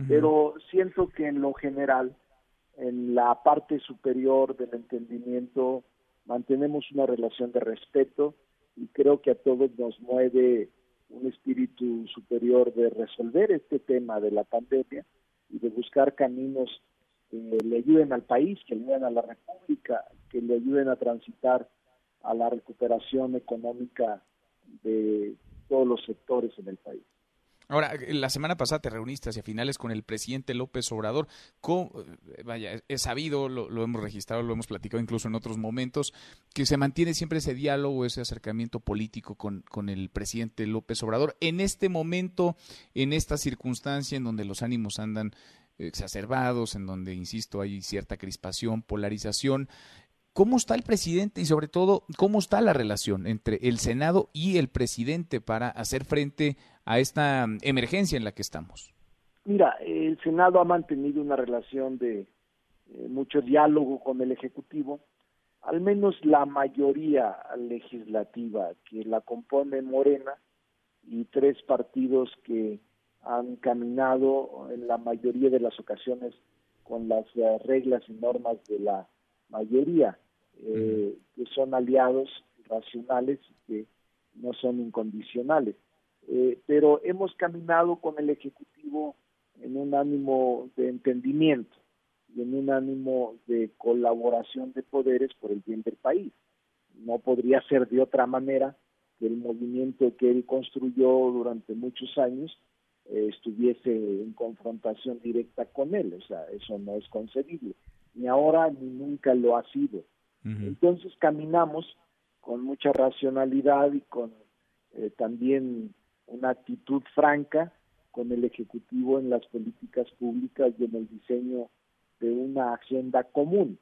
Pero siento que en lo general, en la parte superior del entendimiento, mantenemos una relación de respeto y creo que a todos nos mueve un espíritu superior de resolver este tema de la pandemia y de buscar caminos que le ayuden al país, que le ayuden a la República, que le ayuden a transitar a la recuperación económica de todos los sectores en el país. Ahora, la semana pasada te reuniste hacia finales con el presidente López Obrador. Eh, vaya, es sabido, lo, lo, hemos registrado, lo hemos platicado incluso en otros momentos, que se mantiene siempre ese diálogo, ese acercamiento político con, con el presidente López Obrador. En este momento, en esta circunstancia en donde los ánimos andan exacerbados, en donde, insisto, hay cierta crispación, polarización. ¿Cómo está el presidente y sobre todo cómo está la relación entre el Senado y el presidente para hacer frente a esta emergencia en la que estamos? Mira, el Senado ha mantenido una relación de eh, mucho diálogo con el Ejecutivo, al menos la mayoría legislativa que la compone Morena y tres partidos que han caminado en la mayoría de las ocasiones con las eh, reglas y normas de la mayoría, eh, que son aliados racionales y que no son incondicionales. Eh, pero hemos caminado con el Ejecutivo en un ánimo de entendimiento y en un ánimo de colaboración de poderes por el bien del país. No podría ser de otra manera que el movimiento que él construyó durante muchos años eh, estuviese en confrontación directa con él, o sea, eso no es concebible, ni ahora ni nunca lo ha sido. Entonces caminamos con mucha racionalidad y con eh, también una actitud franca con el Ejecutivo en las políticas públicas y en el diseño de una agenda común.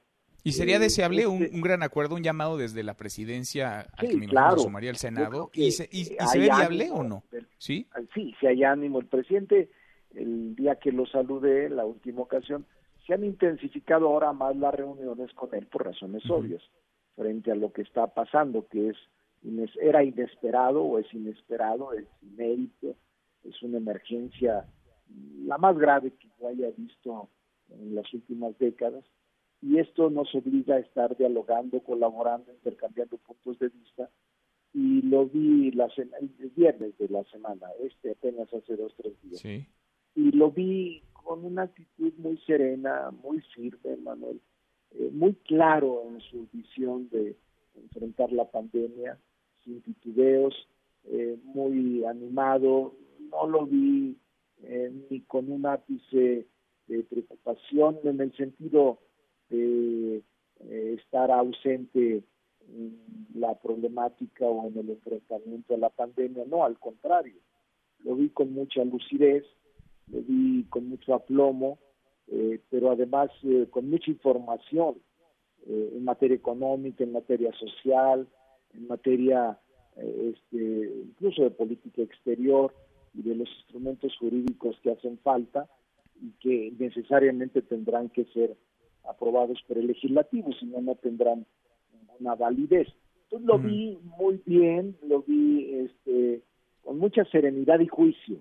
¿Y sería deseable un, este gran acuerdo, un llamado desde la presidencia al que me claro. sumaría el Senado? ¿Y se, y, se ve viable o no? ¿Sí? Sí, si hay ánimo. El presidente, el día que lo saludé, la última ocasión, se han intensificado ahora más las reuniones con él por razones obvias, frente a lo que está pasando, que es era inesperado o es inesperado, es inédito, es una emergencia la más grave que yo haya visto en las últimas décadas y esto nos obliga a estar dialogando, colaborando, intercambiando puntos de vista. Y lo vi la el viernes de la semana, este apenas hace dos, tres días. Y lo vi con una actitud muy serena, muy firme, Manuel, eh, muy claro en su visión de enfrentar la pandemia, sin titubeos, eh, muy animado, no lo vi eh, ni con un ápice de preocupación en el sentido de eh, estar ausente en la problemática o en el enfrentamiento a la pandemia, no, al contrario, lo vi con mucha lucidez, lo vi con mucho aplomo, eh, pero además eh, con mucha información en materia económica, en materia social, en materia este, incluso de política exterior y de los instrumentos jurídicos que hacen falta y que necesariamente tendrán que ser aprobados por el legislativo, si no, no tendrán ninguna validez. Entonces lo vi muy bien, lo vi este, con mucha serenidad y juicio,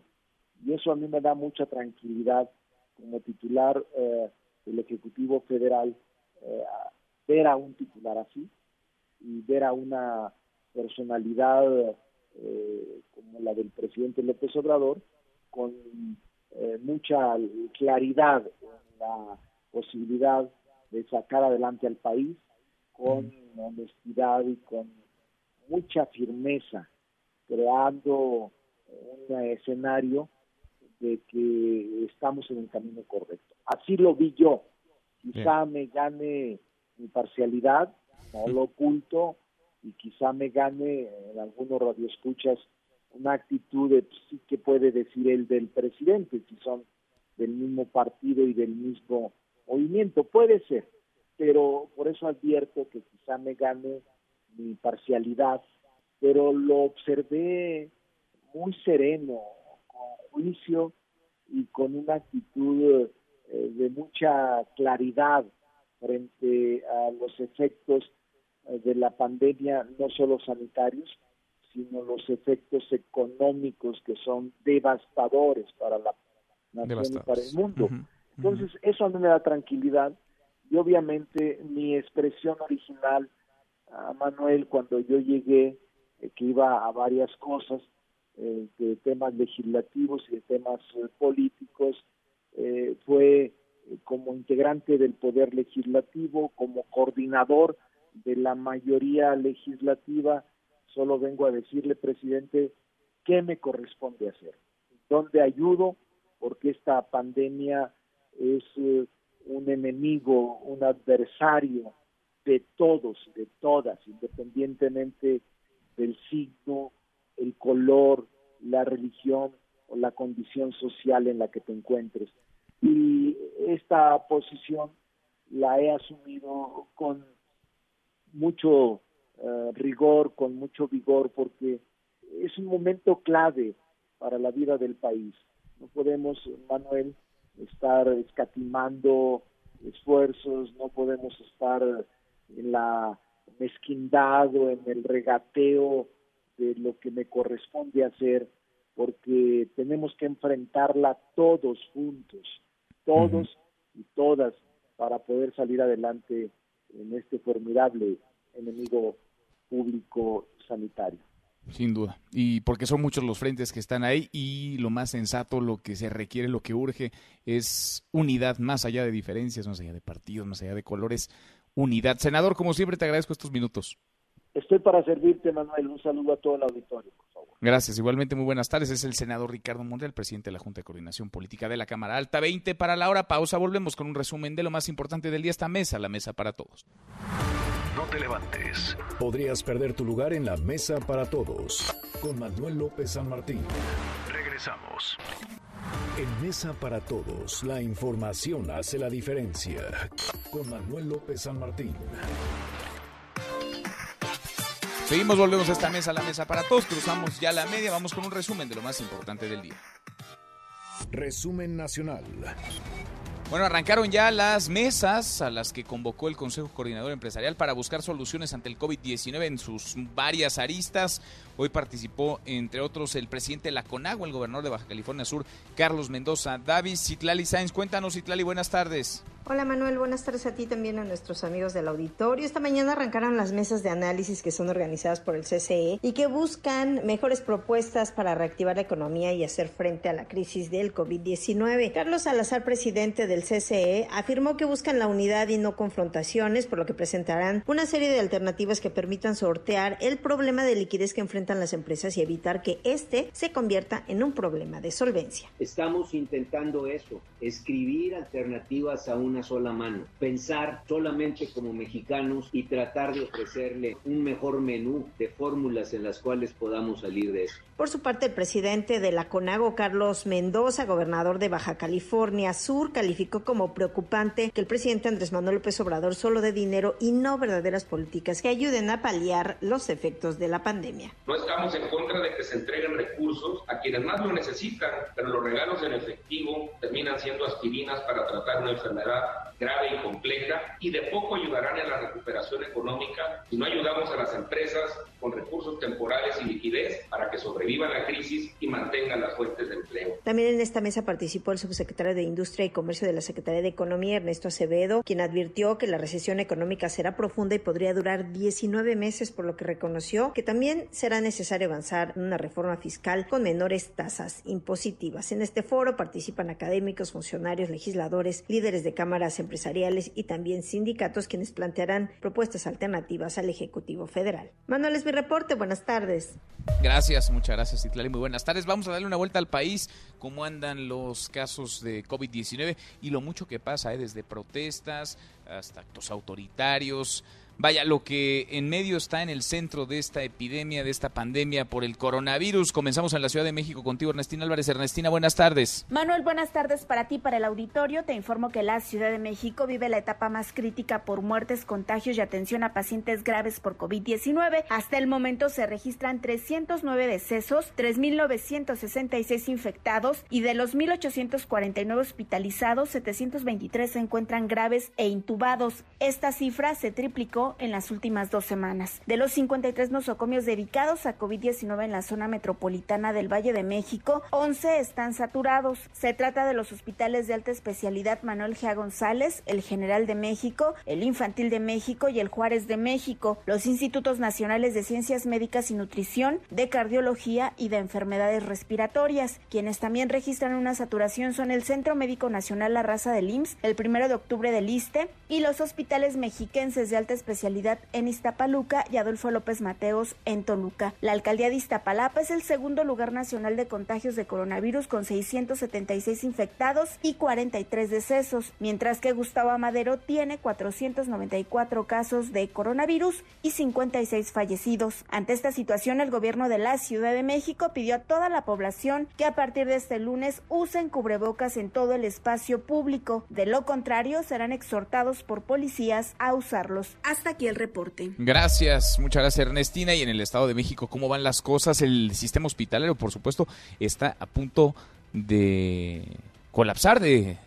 y eso a mí me da mucha tranquilidad como titular eh, del Ejecutivo Federal, eh, ver a un titular así y ver a una personalidad eh, como la del presidente López Obrador, con mucha claridad en la posibilidad de sacar adelante al país con honestidad y con mucha firmeza, creando un escenario de que estamos en el camino correcto. Así lo vi yo. Quizá me gane mi parcialidad, no lo oculto, y quizá me gane en algunos radioescuchas una actitud de pues, sí que puede decir el del presidente, si son del mismo partido y del mismo movimiento. Puede ser, pero por eso advierto que quizá me gane mi parcialidad, pero lo observé muy sereno, con juicio y con una actitud eh, de mucha claridad frente a los efectos eh, de la pandemia, no solo sanitarios, sino los efectos económicos que son devastadores para la nación y para el mundo. Entonces, eso a mí me da tranquilidad y obviamente mi expresión original a Manuel cuando yo llegué, eh, que iba a varias cosas, eh, de temas legislativos y de temas eh, políticos, fue como integrante del Poder Legislativo, como coordinador de la mayoría legislativa, solo vengo a decirle, presidente, qué me corresponde hacer, dónde ayudo, porque esta pandemia es eh, un enemigo, un adversario de todos, de todas, independientemente del signo, el color, la religión o la condición social en la que te encuentres. Y esta posición la he asumido con mucho eh, rigor, con mucho vigor, porque es un momento clave para la vida del país. No podemos, Manuel, estar escatimando esfuerzos, no podemos estar en la mezquindad o en el regateo de lo que me corresponde hacer, porque tenemos que enfrentarla todos juntos, todos y todas, para poder salir adelante en este formidable enemigo público sanitario. Sin duda. Y porque son muchos los frentes que están ahí y lo más sensato, lo que se requiere, lo que urge es unidad, más allá de diferencias, más allá de partidos, más allá de colores, unidad. Senador, como siempre, te agradezco estos minutos. Estoy para servirte, Manuel. Un saludo a todo el auditorio, por favor. Gracias. Igualmente, muy buenas tardes. Es el senador Ricardo Monreal, presidente de la Junta de Coordinación Política de la Cámara Alta. 20 para la hora. Pausa. Volvemos con un resumen de lo más importante del día. Esta mesa, la mesa para todos. No te levantes. Podrías perder tu lugar en la mesa para todos. Con Manuel López San Martín. Regresamos. En Mesa para Todos, la información hace la diferencia. Con Manuel López San Martín. Seguimos, volvemos a esta mesa, la mesa para todos. Cruzamos ya la media. Vamos con un resumen de lo más importante del día. Resumen nacional. Bueno, arrancaron ya las mesas a las que convocó el Consejo Coordinador Empresarial para buscar soluciones ante el COVID-19 en sus varias aristas. Hoy participó, entre otros, el presidente de la CONAGUA, el gobernador de Baja California Sur, Carlos Mendoza. David Citlali Sáenz, cuéntanos, Citlali, buenas tardes. Hola Manuel, buenas tardes a ti también a nuestros amigos del auditorio. Esta mañana arrancaron las mesas de análisis que son organizadas por el CCE y que buscan mejores propuestas para reactivar la economía y hacer frente a la crisis del COVID-19. Carlos Salazar, presidente del CCE, afirmó que buscan la unidad y no confrontaciones, por lo que presentarán una serie de alternativas que permitan sortear el problema de liquidez que enfrentan las empresas y evitar que este se convierta en un problema de solvencia. Estamos intentando eso, escribir alternativas a una sola mano, pensar solamente como mexicanos y tratar de ofrecerle un mejor menú de fórmulas en las cuales podamos salir de eso. Por su parte, el presidente de la CONAGO, Carlos Mendoza, gobernador de Baja California Sur, calificó como preocupante que el presidente Andrés Manuel López Obrador solo dé dinero y no verdaderas políticas que ayuden a paliar los efectos de la pandemia. No estamos en contra de que se entreguen recursos a quienes más lo necesitan, pero los regalos en efectivo terminan siendo aspirinas para tratar una enfermedad grave y compleja y de poco ayudarán en la recuperación económica si no ayudamos a las empresas con recursos temporales y liquidez para que sobrevivan la crisis y mantengan las fuentes de empleo. También en esta mesa participó el subsecretario de Industria y Comercio de la Secretaría de Economía, Ernesto Acevedo, quien advirtió que la recesión económica será profunda y podría durar 19 meses, por lo que reconoció que también será necesario avanzar en una reforma fiscal con menores tasas impositivas. En este foro participan académicos, funcionarios, legisladores, líderes de cámaras empresariales y también sindicatos quienes plantearán propuestas alternativas al Ejecutivo Federal. Manuel es mi reporte, buenas tardes. Gracias, muchas gracias, Itlali. Muy buenas tardes. Vamos a darle una vuelta al país, cómo andan los casos de COVID-19 y lo mucho que pasa, ¿eh? desde protestas hasta actos autoritarios. Vaya, lo que en medio está en el centro de esta epidemia, de esta pandemia por el coronavirus. Comenzamos en la Ciudad de México contigo, Ernestina Álvarez. Ernestina, buenas tardes. Manuel, buenas tardes para ti, para el auditorio. Te informo que la Ciudad de México vive la etapa más crítica por muertes, contagios y atención a pacientes graves por COVID-19. Hasta el momento se registran 309 decesos, 3.966 infectados y de los 1.849 hospitalizados, 723 se encuentran graves e intubados. Esta cifra se triplicó en las últimas dos semanas. De los 53 nosocomios dedicados a COVID-19 en la zona metropolitana del Valle de México, 11 están saturados. Se trata de los hospitales de alta especialidad Manuel G. González, el General de México, el Infantil de México y el Juárez de México, los Institutos Nacionales de Ciencias Médicas y Nutrición, de Cardiología y de Enfermedades Respiratorias. Quienes también registran una saturación son el Centro Médico Nacional La Raza del IMSS, el primero de octubre del ISTE y los hospitales mexiquenses de alta especialidad especialidad en Iztapaluca y Adolfo López Mateos en Toluca. La alcaldía de Iztapalapa es el segundo lugar nacional de contagios de coronavirus con 676 infectados y 43 decesos, mientras que Gustavo Amadero tiene 494 casos de coronavirus y 56 fallecidos. Ante esta situación, el gobierno de la Ciudad de México pidió a toda la población que a partir de este lunes usen cubrebocas en todo el espacio público. De lo contrario, serán exhortados por policías a usarlos. Hasta aquí el reporte. Gracias, muchas gracias Ernestina. Y en el Estado de México, ¿cómo van las cosas? El sistema hospitalario, por supuesto, está a punto de colapsar, de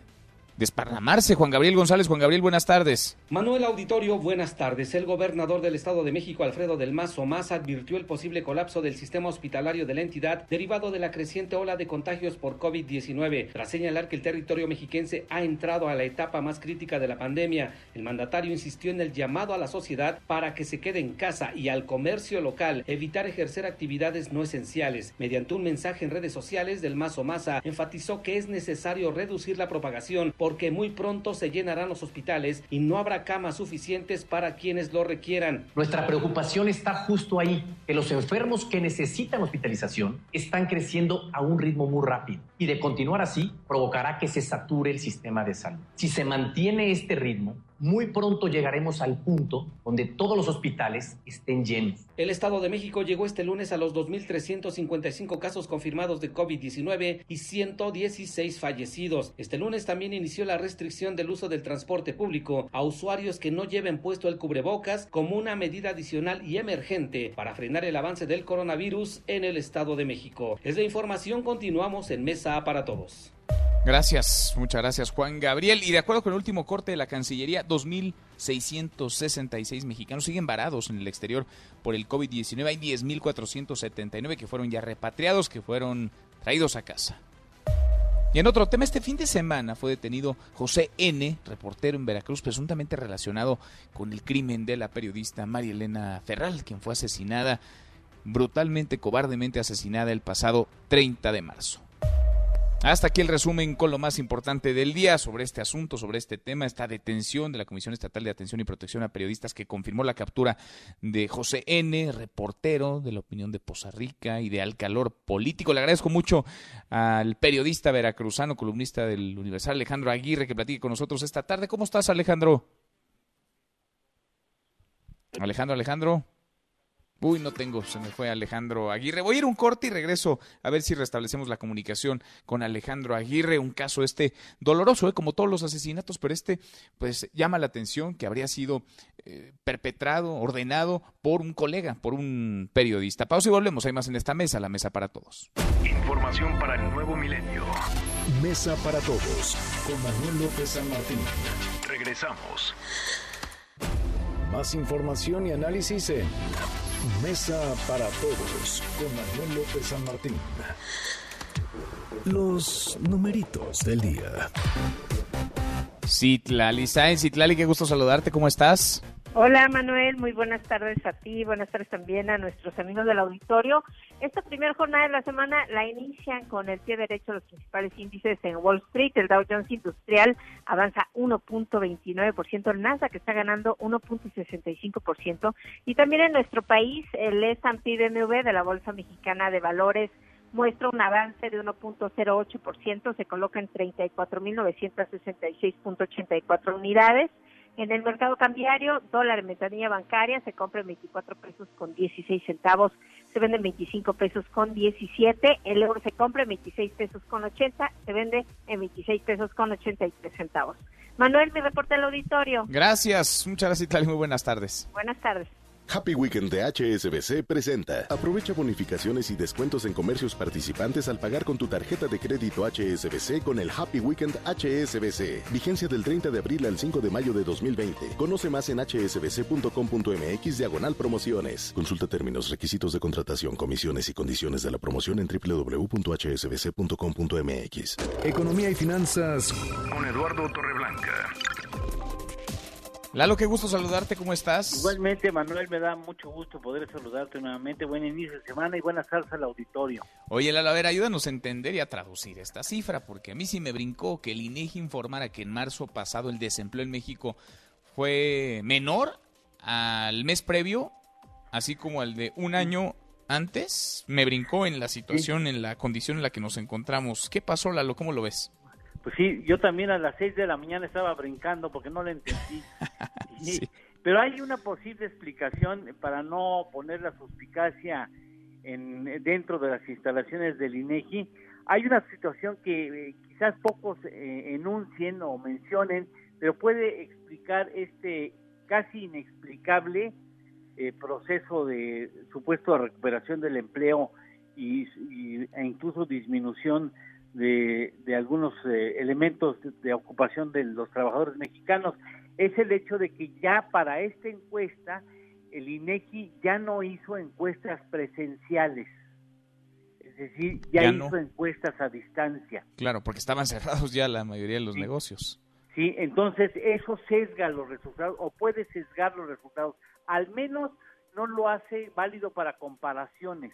desparramarse. Juan Gabriel González, Juan Gabriel, buenas tardes. Manuel Auditorio, buenas tardes. El gobernador del Estado de México, Alfredo del Mazo Más, advirtió el posible colapso del sistema hospitalario de la entidad derivado de la creciente ola de contagios por COVID-19. Tras señalar que el territorio mexiquense ha entrado a la etapa más crítica de la pandemia, el mandatario insistió en el llamado a la sociedad para que se quede en casa y al comercio local evitar ejercer actividades no esenciales. Mediante un mensaje en redes sociales del Mazo Maza, enfatizó que es necesario reducir la propagación por porque muy pronto se llenarán los hospitales y no habrá camas suficientes para quienes lo requieran. Nuestra preocupación está justo ahí, que los enfermos que necesitan hospitalización están creciendo a un ritmo muy rápido y de continuar así provocará que se sature el sistema de salud. Si se mantiene este ritmo, muy pronto llegaremos al punto donde todos los hospitales estén llenos. El Estado de México llegó este lunes a los 2.355 casos confirmados de COVID-19 y 116 fallecidos. Este lunes también inició la restricción del uso del transporte público a usuarios que no lleven puesto el cubrebocas como una medida adicional y emergente para frenar el avance del coronavirus en el Estado de México. Es la información, continuamos en Mesa para Todos. Gracias, muchas gracias Juan Gabriel. Y de acuerdo con el último corte de la Cancillería, 2.666 mexicanos siguen varados en el exterior por el COVID-19. Hay 10.479 que fueron ya repatriados, que fueron traídos a casa. Y en otro tema, este fin de semana fue detenido José N., reportero en Veracruz, presuntamente relacionado con el crimen de la periodista María Elena Ferral, quien fue asesinada brutalmente, cobardemente asesinada el pasado 30 de marzo. Hasta aquí el resumen con lo más importante del día sobre este asunto, sobre este tema, esta detención de la Comisión Estatal de Atención y Protección a Periodistas que confirmó la captura de José N., reportero de la opinión de Poza Rica y de Alcalor Político. Le agradezco mucho al periodista veracruzano, columnista del Universal, Alejandro Aguirre, que platique con nosotros esta tarde. ¿Cómo estás, Alejandro? Alejandro, Alejandro. Uy, no tengo, se me fue Alejandro Aguirre. Voy a ir un corte y regreso a ver si restablecemos la comunicación con Alejandro Aguirre. Un caso este doloroso, ¿eh? como todos los asesinatos, pero este pues llama la atención que habría sido eh, perpetrado, ordenado por un colega, por un periodista. Pausa y volvemos. Hay más en esta mesa, la mesa para todos. Información para el nuevo milenio. Mesa para todos con Manuel López San Martín. Regresamos. Más información y análisis en Mesa para todos con Manuel López San Martín. Los numeritos del día. Citlali Sáenz, Citlali, qué gusto saludarte, ¿cómo estás? Hola Manuel, muy buenas tardes a ti, buenas tardes también a nuestros amigos del auditorio. Esta primera jornada de la semana la inician con el pie derecho los principales índices en Wall Street. El Dow Jones Industrial avanza 1.29%, el Nasdaq está ganando 1.65% y también en nuestro país el S&P BMW de la Bolsa Mexicana de Valores muestra un avance de 1.08%, se coloca en 34.966.84 unidades. En el mercado cambiario, dólar en ventanilla bancaria se compra en 24 pesos con 16 centavos, se vende en 25 pesos con 17, el euro se compra en 26 pesos con 80, se vende en 26 pesos con 83 centavos. Manuel, mi reporte al auditorio. Gracias, muchas gracias, Italia, muy buenas tardes. Buenas tardes. Happy Weekend de HSBC presenta. Aprovecha bonificaciones y descuentos en comercios participantes al pagar con tu tarjeta de crédito HSBC con el Happy Weekend HSBC. Vigencia del 30 de abril al 5 de mayo de 2020. Conoce más en hsbc.com.mx diagonal promociones. Consulta términos, requisitos de contratación, comisiones y condiciones de la promoción en www.hsbc.com.mx. Economía y finanzas con Eduardo Torreblanca. Lalo, qué gusto saludarte, ¿cómo estás? Igualmente, Manuel, me da mucho gusto poder saludarte nuevamente. Buen inicio de semana y buenas tardes al auditorio. Oye, Lalo, a ver, ayúdanos a entender y a traducir esta cifra, porque a mí sí me brincó que el INEGI informara que en marzo pasado el desempleo en México fue menor al mes previo, así como al de un año antes. Me brincó en la situación, en la condición en la que nos encontramos. ¿Qué pasó, Lalo? ¿Cómo lo ves? Pues sí, yo también a las 6 de la mañana estaba brincando porque no lo entendí. Pero hay una posible explicación para no poner la suspicacia en, dentro de las instalaciones del INEGI. Hay una situación que eh, quizás pocos eh, enuncien o mencionen, pero puede explicar este casi inexplicable eh, proceso de supuesto recuperación del empleo y, e incluso disminución de, algunos eh, elementos de, ocupación de los trabajadores mexicanos es el hecho de que ya para esta encuesta el INEGI ya no hizo encuestas presenciales. Es decir, ya, hizo encuestas a distancia. Claro, porque estaban cerrados ya la mayoría de los negocios. Sí, entonces eso sesga los resultados o puede sesgar los resultados. Al menos no lo hace válido para comparaciones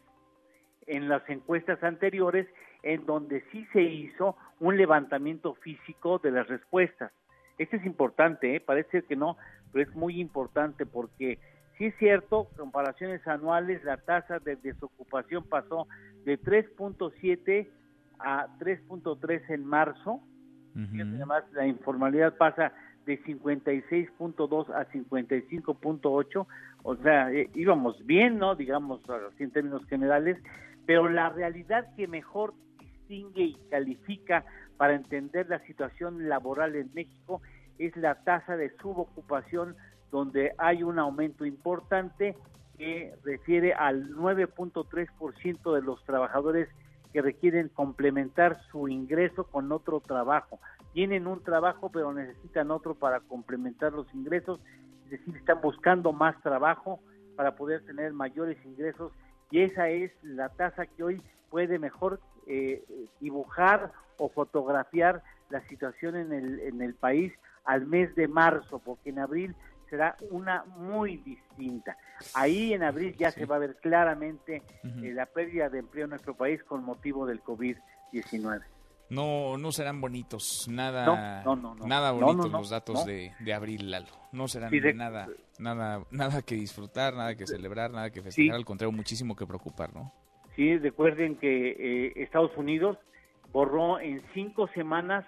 en las encuestas anteriores en donde sí se hizo un levantamiento físico de las respuestas. Esto es importante, ¿eh? parece que no, pero es muy importante porque sí es cierto, comparaciones anuales, la tasa de desocupación pasó de 3.7 a 3.3 en marzo, y además la informalidad pasa de 56.2 a 55.8, o sea, eh, íbamos bien, ¿no? Digamos, así en términos generales, pero la realidad que mejor distingue y califica para entender la situación laboral en México es la tasa de subocupación, donde hay un aumento importante que refiere al 9.3% de los trabajadores que requieren complementar su ingreso con otro trabajo. Tienen un trabajo pero necesitan otro para complementar los ingresos, es decir, están buscando más trabajo para poder tener mayores ingresos y esa es la tasa que hoy puede mejor eh, dibujar o fotografiar la situación en el, en el país al mes de marzo, porque en abril será una muy distinta. Ahí en abril ya se va a ver claramente eh, la pérdida de empleo en nuestro país con motivo del COVID-19. No, no serán bonitos, nada, nada bonitos los datos de, de, abril, Lalo. No serán nada, nada, nada que disfrutar, nada que celebrar, nada que festejar, al contrario, muchísimo que preocupar, ¿no? Sí, recuerden que eh, Estados Unidos borró en cinco semanas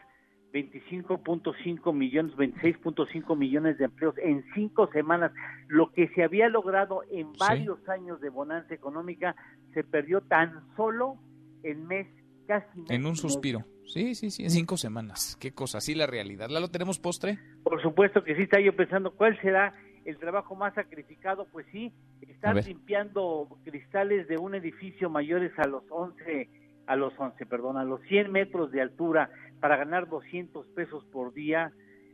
25.5 millones, 26.5 millones de empleos en cinco semanas. Lo que se había logrado en varios años de bonanza económica se perdió tan solo en mes, casi. en un suspiro. Sí, sí, sí, en cinco semanas. Qué cosa, sí, la realidad. ¿La lo tenemos postre? Por supuesto que sí, está yo pensando cuál será el trabajo más sacrificado. Pues sí, estar limpiando cristales de un edificio mayores a los 11 a los 11, perdón, a los 100 metros de altura para ganar 200 pesos por día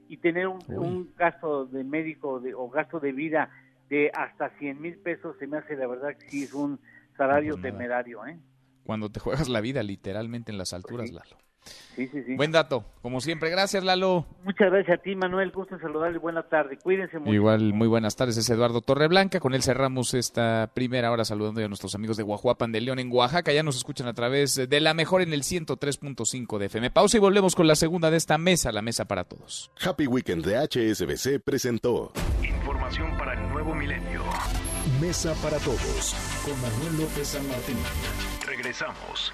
y tener un, gasto de médico de, o gasto de vida de hasta 100 mil pesos, se me hace la verdad que sí es un salario pues temerario. ¿eh? Cuando te juegas la vida literalmente en las alturas, Lalo. Sí, sí, sí. Buen dato, como siempre. Gracias, Lalo. Muchas gracias a ti, Manuel. Gusto saludarle. Buena tarde. Cuídense mucho. Igual, muy buenas tardes. Es Eduardo Torreblanca. Con él cerramos esta primera hora saludando a nuestros amigos de Guajuapan de León en Oaxaca. Ya nos escuchan a través de la mejor en el 103.5 de FM. Pausa y volvemos con la segunda de esta mesa, la mesa para todos. Happy Weekend de HSBC presentó. Información para el nuevo milenio. Mesa para todos con Manuel López San Martín. Regresamos.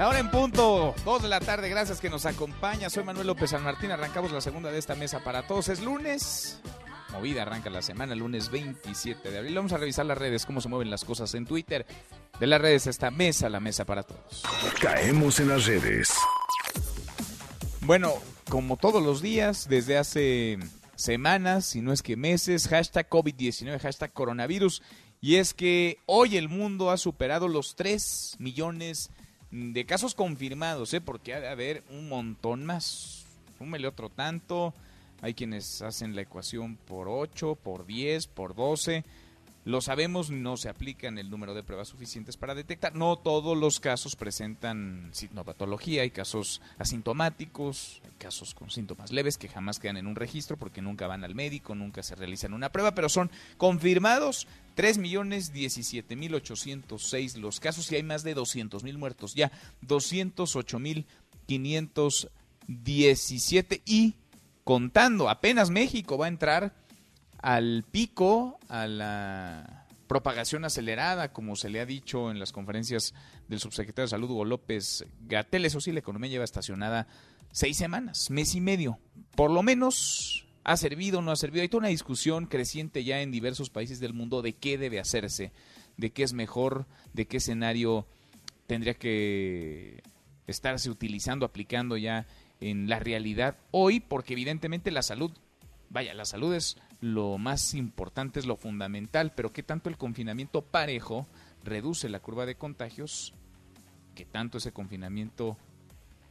La hora en punto, dos de la tarde, gracias que nos acompaña. Soy Manuel López San Martín, arrancamos la segunda de esta mesa para todos. Es lunes, movida, arranca la semana, lunes 27 de abril. Vamos a revisar las redes, cómo se mueven las cosas en Twitter. De las redes esta mesa, la mesa para todos. Caemos en las redes. Bueno, como todos los días, desde hace semanas, si no es que meses, hashtag COVID-19, hashtag coronavirus. Y es que hoy el mundo ha superado los 3 millones de casos confirmados, ¿eh? porque ha de haber un montón más. Súmele otro tanto. Hay quienes hacen la ecuación por 8, por 10, por 12. Lo sabemos, no se aplican el número de pruebas suficientes para detectar. No todos los casos presentan sintomatología, hay casos asintomáticos, hay casos con síntomas leves que jamás quedan en un registro porque nunca van al médico, nunca se realizan una prueba, pero son confirmados 3.017.806 los casos y hay más de 200.000 muertos, ya 208.517 y contando, apenas México va a entrar al pico, a la propagación acelerada, como se le ha dicho en las conferencias del subsecretario de Salud Hugo López Gatel. Eso sí, la economía lleva estacionada seis semanas, mes y medio. Por lo menos ha servido o no ha servido. Hay toda una discusión creciente ya en diversos países del mundo de qué debe hacerse, de qué es mejor, de qué escenario tendría que estarse utilizando, aplicando ya en la realidad hoy, porque evidentemente la salud, vaya, la salud es lo más importante, es lo fundamental, pero qué tanto el confinamiento parejo reduce la curva de contagios, qué tanto ese confinamiento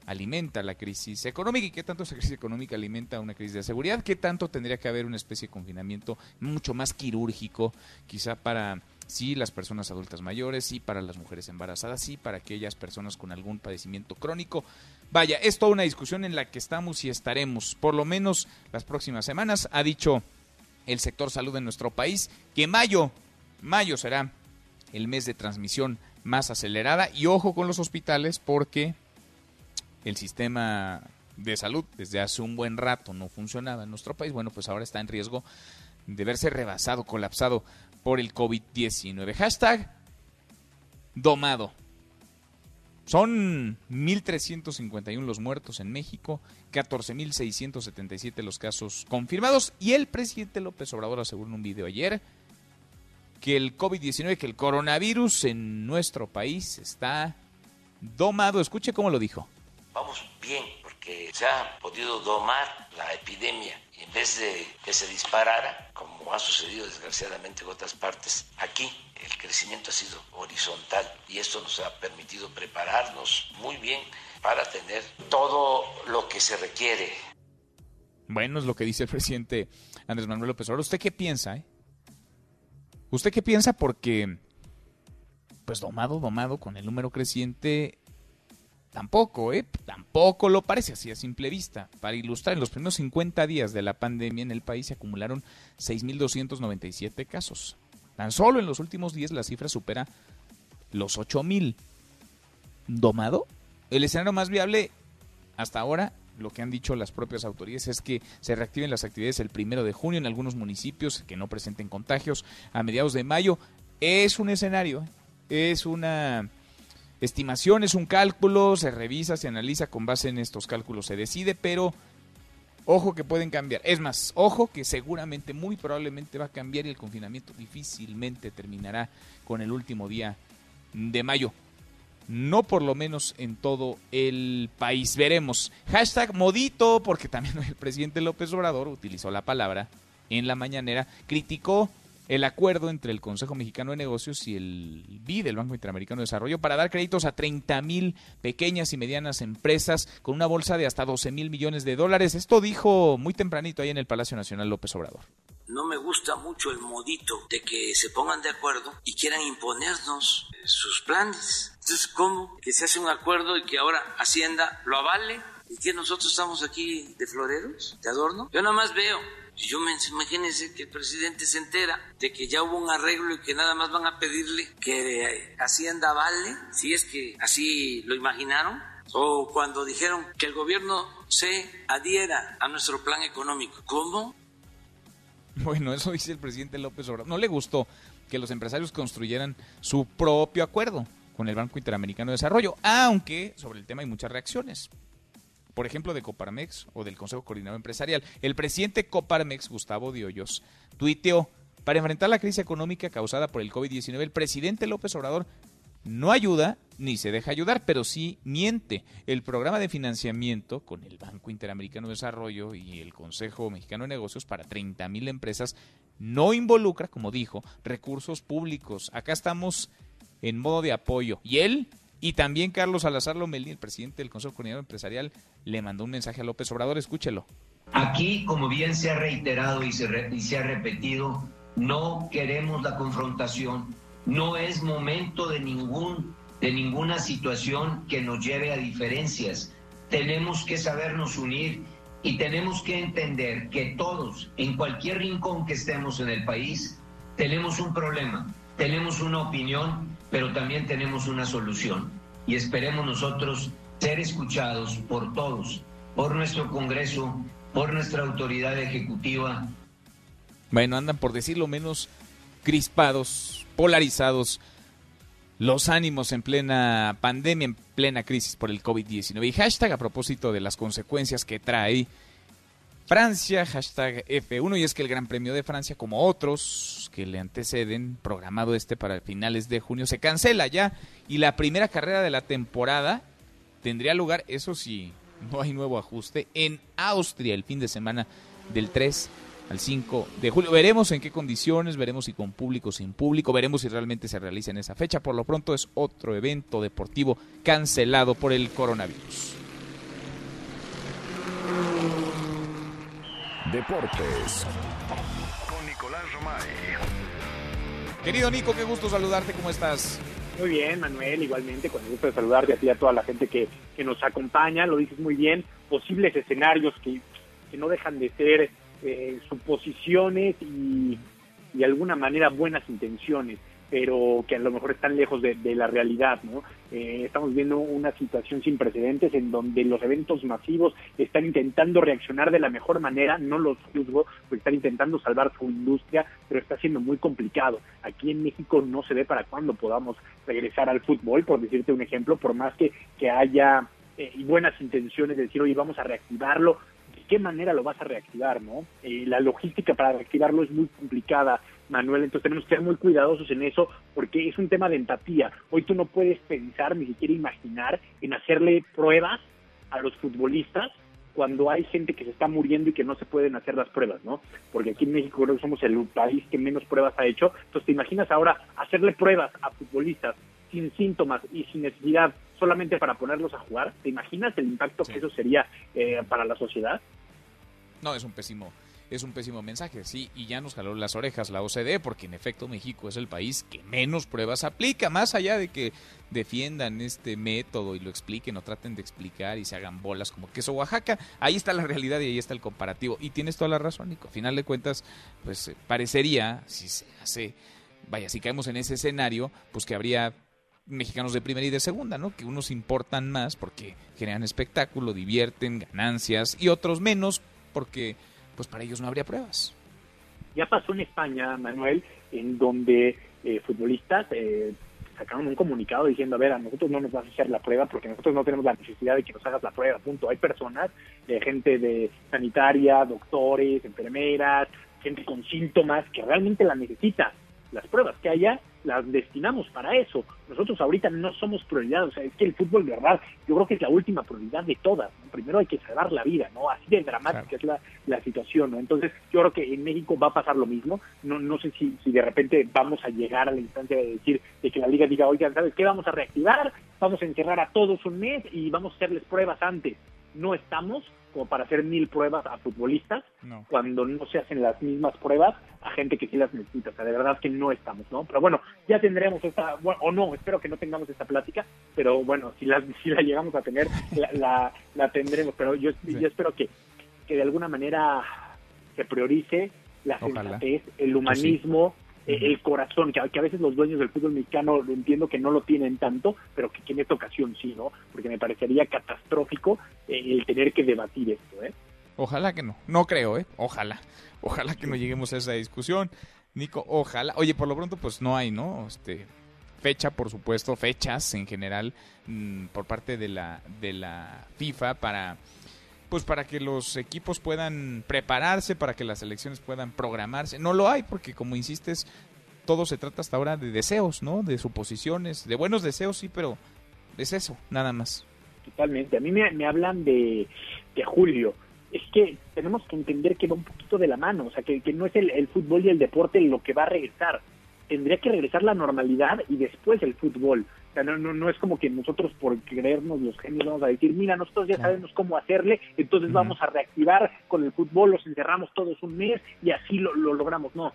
alimenta la crisis económica y qué tanto esa crisis económica alimenta una crisis de seguridad, qué tanto tendría que haber una especie de confinamiento mucho más quirúrgico, quizá para sí las personas adultas mayores, sí para las mujeres embarazadas, sí para aquellas personas con algún padecimiento crónico. Vaya, es toda una discusión en la que estamos y estaremos, por lo menos las próximas semanas, ha dicho el sector salud en nuestro país que mayo, mayo será el mes de transmisión más acelerada y ojo con los hospitales porque el sistema de salud desde hace un buen rato no funcionaba en nuestro país, bueno, pues ahora está en riesgo de verse rebasado, colapsado por el COVID-19. Hashtag domado. Son 1.351 los muertos en México, 14.677 los casos confirmados y el presidente López Obrador aseguró en un video ayer que el COVID-19, que el coronavirus en nuestro país está domado. Escuche cómo lo dijo. Vamos bien porque se ha podido domar la epidemia y en vez de que se disparara, como ha sucedido desgraciadamente en otras partes, aquí el crecimiento ha sido horizontal y esto nos ha permitido prepararnos muy bien para tener todo lo que se requiere. Bueno, es lo que dice el presidente Andrés Manuel López Obrador. ¿Usted qué piensa? Eh? ¿Usted qué piensa? Porque, pues domado, domado, con el número creciente, tampoco, ¿eh? Tampoco lo parece así a simple vista. Para ilustrar, en los primeros 50 días de la pandemia en el país se acumularon 6.297 casos. Tan solo en los últimos días la cifra supera los 8000. ¿Domado? El escenario más viable hasta ahora, lo que han dicho las propias autoridades, es que se reactiven las actividades el primero de junio en algunos municipios que no presenten contagios a mediados de mayo. Es un escenario, es una estimación, es un cálculo, se revisa, se analiza, con base en estos cálculos se decide, pero Ojo que pueden cambiar. Es más, ojo que seguramente, muy probablemente va a cambiar y el confinamiento difícilmente terminará con el último día de mayo. No por lo menos en todo el país. Veremos. Hashtag modito, porque también el presidente López Obrador utilizó la palabra en la mañanera. Criticó el acuerdo entre el Consejo Mexicano de Negocios y el BID, el Banco Interamericano de Desarrollo, para dar créditos a 30 mil pequeñas y medianas empresas con una bolsa de hasta 12 mil millones de dólares. Esto dijo muy tempranito ahí en el Palacio Nacional López Obrador. No me gusta mucho el modito de que se pongan de acuerdo y quieran imponernos sus planes. Entonces, ¿cómo? Que se hace un acuerdo y que ahora Hacienda lo avale y que nosotros estamos aquí de floreros, de adorno. Yo nada más veo yo me imagínense que el presidente se entera de que ya hubo un arreglo y que nada más van a pedirle que Hacienda vale, si es que así lo imaginaron, o cuando dijeron que el gobierno se adhiera a nuestro plan económico. ¿Cómo? Bueno, eso dice el presidente López Obrador. No le gustó que los empresarios construyeran su propio acuerdo con el Banco Interamericano de Desarrollo, aunque sobre el tema hay muchas reacciones por ejemplo, de Coparmex o del Consejo Coordinador Empresarial. El presidente Coparmex, Gustavo Diollos, tuiteó, para enfrentar la crisis económica causada por el COVID-19, el presidente López Obrador no ayuda ni se deja ayudar, pero sí miente. El programa de financiamiento con el Banco Interamericano de Desarrollo y el Consejo Mexicano de Negocios para 30 mil empresas no involucra, como dijo, recursos públicos. Acá estamos en modo de apoyo. Y él y también Carlos Salazar Lomelí, el presidente del Consejo Coordinador Empresarial, le mandó un mensaje a López Obrador. Escúchelo. Aquí, como bien se ha reiterado y se, y se ha repetido, no queremos la confrontación. No es momento de, ningún, de ninguna situación que nos lleve a diferencias. Tenemos que sabernos unir y tenemos que entender que todos, en cualquier rincón que estemos en el país, tenemos un problema, tenemos una opinión pero también tenemos una solución y esperemos nosotros ser escuchados por todos, por nuestro Congreso, por nuestra autoridad ejecutiva. Bueno, andan por decirlo menos crispados, polarizados los ánimos en plena pandemia, en plena crisis por el COVID-19. Y hashtag a propósito de las consecuencias que trae Francia, hashtag F1, y es que el Gran Premio de Francia, como otros que le anteceden, programado este para finales de junio, se cancela ya, y la primera carrera de la temporada tendría lugar, eso sí, no hay nuevo ajuste, en Austria el fin de semana del 3 al 5 de julio. Veremos en qué condiciones, veremos si con público o sin público, veremos si realmente se realiza en esa fecha. Por lo pronto es otro evento deportivo cancelado por el coronavirus. Deportes. Con Nicolás Romay. Querido Nico, qué gusto saludarte, ¿cómo estás? Muy bien, Manuel, igualmente, con el gusto de saludarte a ti y a toda la gente que, que nos acompaña, lo dices muy bien, posibles escenarios que, que no dejan de ser eh, suposiciones y, de alguna manera buenas intenciones pero que a lo mejor están lejos de, la realidad, ¿no? Eh, estamos viendo una situación sin precedentes en donde los eventos masivos están intentando reaccionar de la mejor manera, no los juzgo, porque están intentando salvar su industria, pero está siendo muy complicado. Aquí en México no se ve para cuándo podamos regresar al fútbol, por decirte un ejemplo, por más que, que haya eh, buenas intenciones de decir, oye, vamos a reactivarlo, ¿de qué manera lo vas a reactivar, no? Eh, la logística para reactivarlo es muy complicada, Manuel, entonces tenemos que ser muy cuidadosos en eso porque es un tema de empatía. Hoy tú no puedes pensar, ni siquiera imaginar en hacerle pruebas a los futbolistas cuando hay gente que se está muriendo y que no se pueden hacer las pruebas, ¿no? Porque aquí en México creo que somos el país que menos pruebas ha hecho. Entonces, ¿te imaginas ahora hacerle pruebas a futbolistas sin síntomas y sin necesidad solamente para ponerlos a jugar? ¿Te imaginas el impacto que eso sería eh, para la sociedad? No, es un pésimo es un pésimo mensaje, sí, y ya nos jaló las orejas la OCDE, porque en efecto México es el país que menos pruebas aplica, más allá de que defiendan este método y lo expliquen o traten de explicar y se hagan bolas como queso Oaxaca, ahí está la realidad y ahí está el comparativo. Y tienes toda la razón, Nico, a final de cuentas, pues eh, parecería, si se hace, vaya, si caemos en ese escenario, pues que habría mexicanos de primera y de segunda, ¿no? Que unos importan más porque generan espectáculo, divierten, ganancias y otros menos porque pues para ellos no habría pruebas. Ya pasó en España, Manuel, en donde eh, futbolistas eh, sacaron un comunicado diciendo, a ver, a nosotros no nos vas a hacer la prueba porque nosotros no tenemos la necesidad de que nos hagas la prueba, punto. Hay personas, eh, gente de sanitaria, doctores, enfermeras, gente con síntomas que realmente la necesita. Las pruebas que haya las destinamos para eso. Nosotros ahorita no somos prioridad, o sea, es que el fútbol de verdad, yo creo que es la última prioridad de todas. Primero hay que salvar la vida, ¿no? Así de dramática es la, la situación, ¿no? Entonces, yo creo que en México va a pasar lo mismo. No, no sé si, si de repente vamos a llegar a la instancia de decir, de que la liga diga, oigan, ¿sabes qué? Vamos a reactivar, vamos a encerrar a todos un mes y vamos a hacerles pruebas antes. No estamos, como para hacer mil pruebas a futbolistas cuando no se hacen las mismas pruebas a gente que sí las necesita. O sea, de verdad que no estamos, ¿no? Pero bueno, ya tendremos esta, o no, espero que no tengamos esta plática, pero bueno, si la, si la llegamos a tener, la, la, tendremos. Pero yo, yo espero que, que de alguna manera se priorice la sensatez, el humanismo. Eh, el corazón, que, a veces los dueños del fútbol mexicano entiendo que no lo tienen tanto, pero que, en esta ocasión sí, ¿no? Porque me parecería catastrófico eh, el tener que debatir esto, ¿eh? Ojalá que no, no creo, ¿eh? Ojalá, ojalá que no lleguemos a esa discusión. Nico, ojalá. Oye, por lo pronto, pues no hay, ¿no? Este, fecha, por supuesto, fechas en general mm, por parte de la, de la FIFA para pues para que los equipos puedan prepararse, para que las selecciones puedan programarse. No lo hay porque como insistes, todo se trata hasta ahora de deseos, ¿no? De suposiciones, de buenos deseos, sí, pero es eso, nada más. Totalmente. A mí me, hablan de, de, julio. Es que tenemos que entender que va un poquito de la mano, o sea, que, no es el fútbol y el deporte lo que va a regresar. Tendría que regresar la normalidad y después el fútbol no, no, no es como que nosotros por creernos los genios vamos a decir, mira, nosotros ya sabemos cómo hacerle, entonces vamos a reactivar con el fútbol, los encerramos todos un mes y así lo, logramos. No,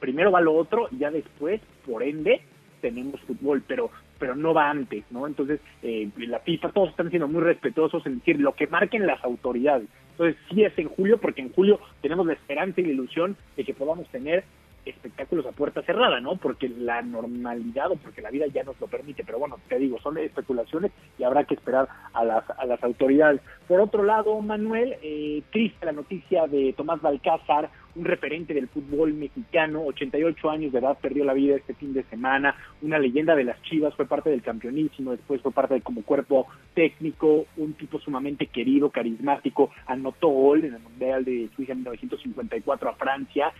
primero va lo otro y ya después, por ende, tenemos fútbol, pero pero no va antes, ¿no? Entonces, eh, la FIFA, todos están siendo muy respetuosos en decir lo que marquen las autoridades. Entonces, sí es en julio, porque en julio tenemos la esperanza y la ilusión de que podamos tener espectáculos a puerta cerrada, ¿no? Porque la normalidad o porque la vida ya nos lo permite. Pero bueno, te digo, son especulaciones y habrá que esperar a las, a las autoridades. Por otro lado, Manuel, eh, triste la noticia de Tomás Balcázar, un referente del fútbol mexicano, 88 años de edad, perdió la vida este fin de semana, una leyenda de las Chivas, fue parte del campeonísimo, después fue parte de como cuerpo técnico, un tipo sumamente querido, carismático, anotó gol en el Mundial de Suiza en 1954 a Francia,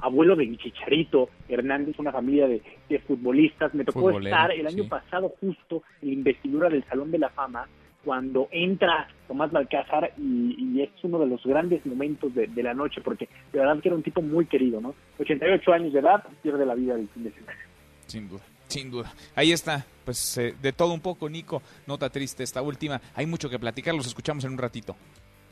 abuelo de Chicharito Hernández, una familia de, futbolistas. Me tocó estar el año pasado justo en la investidura del Salón de la Fama cuando entra Tomás Balcázar y, es uno de los grandes momentos de, la noche porque de verdad que era un tipo muy querido, ¿no? 88 años de edad, pierde la vida del fin de semana. Sin duda. Sin duda. Ahí está, pues eh, de todo un poco, Nico. Nota triste esta última. Hay mucho que platicar, los escuchamos en un ratito.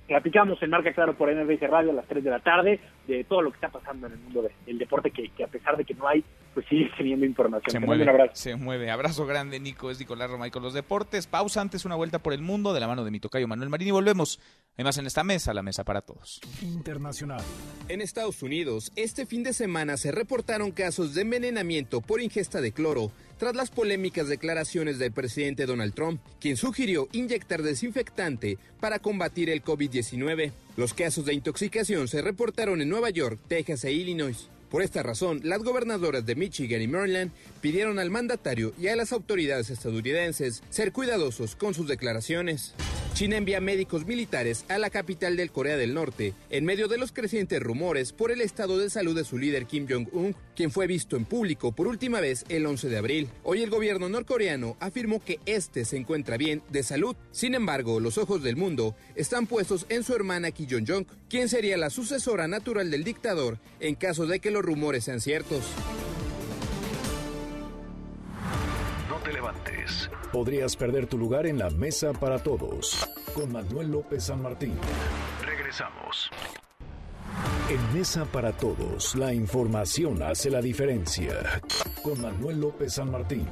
Platicamos en Marca Claro por NBC Radio a las 3 de la tarde de todo lo que está pasando en el mundo del deporte, que, a pesar de que no hay pues sigue teniendo información. Se mueve, un abrazo. se mueve. Abrazo grande, Nico. Es Nicolás Romay con los deportes. Pausa antes, una vuelta por el mundo de la mano de mi tocayo Manuel Marín y volvemos. Además, en esta mesa, la mesa para todos. Internacional. En Estados Unidos, este fin de semana se reportaron casos de envenenamiento por ingesta de cloro tras las polémicas declaraciones del presidente Donald Trump, quien sugirió inyectar desinfectante para combatir el COVID-19. Los casos de intoxicación se reportaron en Nueva York, Texas e Illinois. Por esta razón, las gobernadoras de Michigan y Maryland pidieron al mandatario y a las autoridades estadounidenses ser cuidadosos con sus declaraciones. China envía médicos militares a la capital del Corea del Norte en medio de los crecientes rumores por el estado de salud de su líder Kim Jong-un, quien fue visto en público por última vez el 11 de abril. Hoy el gobierno norcoreano afirmó que este se encuentra bien de salud. Sin embargo, los ojos del mundo están puestos en su hermana Kim Jong-jong, quien sería la sucesora natural del dictador en caso de que los rumores sean ciertos. No te levantes. Podrías perder tu lugar en la mesa para todos. Con Manuel López San Martín. Regresamos. En Mesa para Todos, la información hace la diferencia. Con Manuel López San Martín.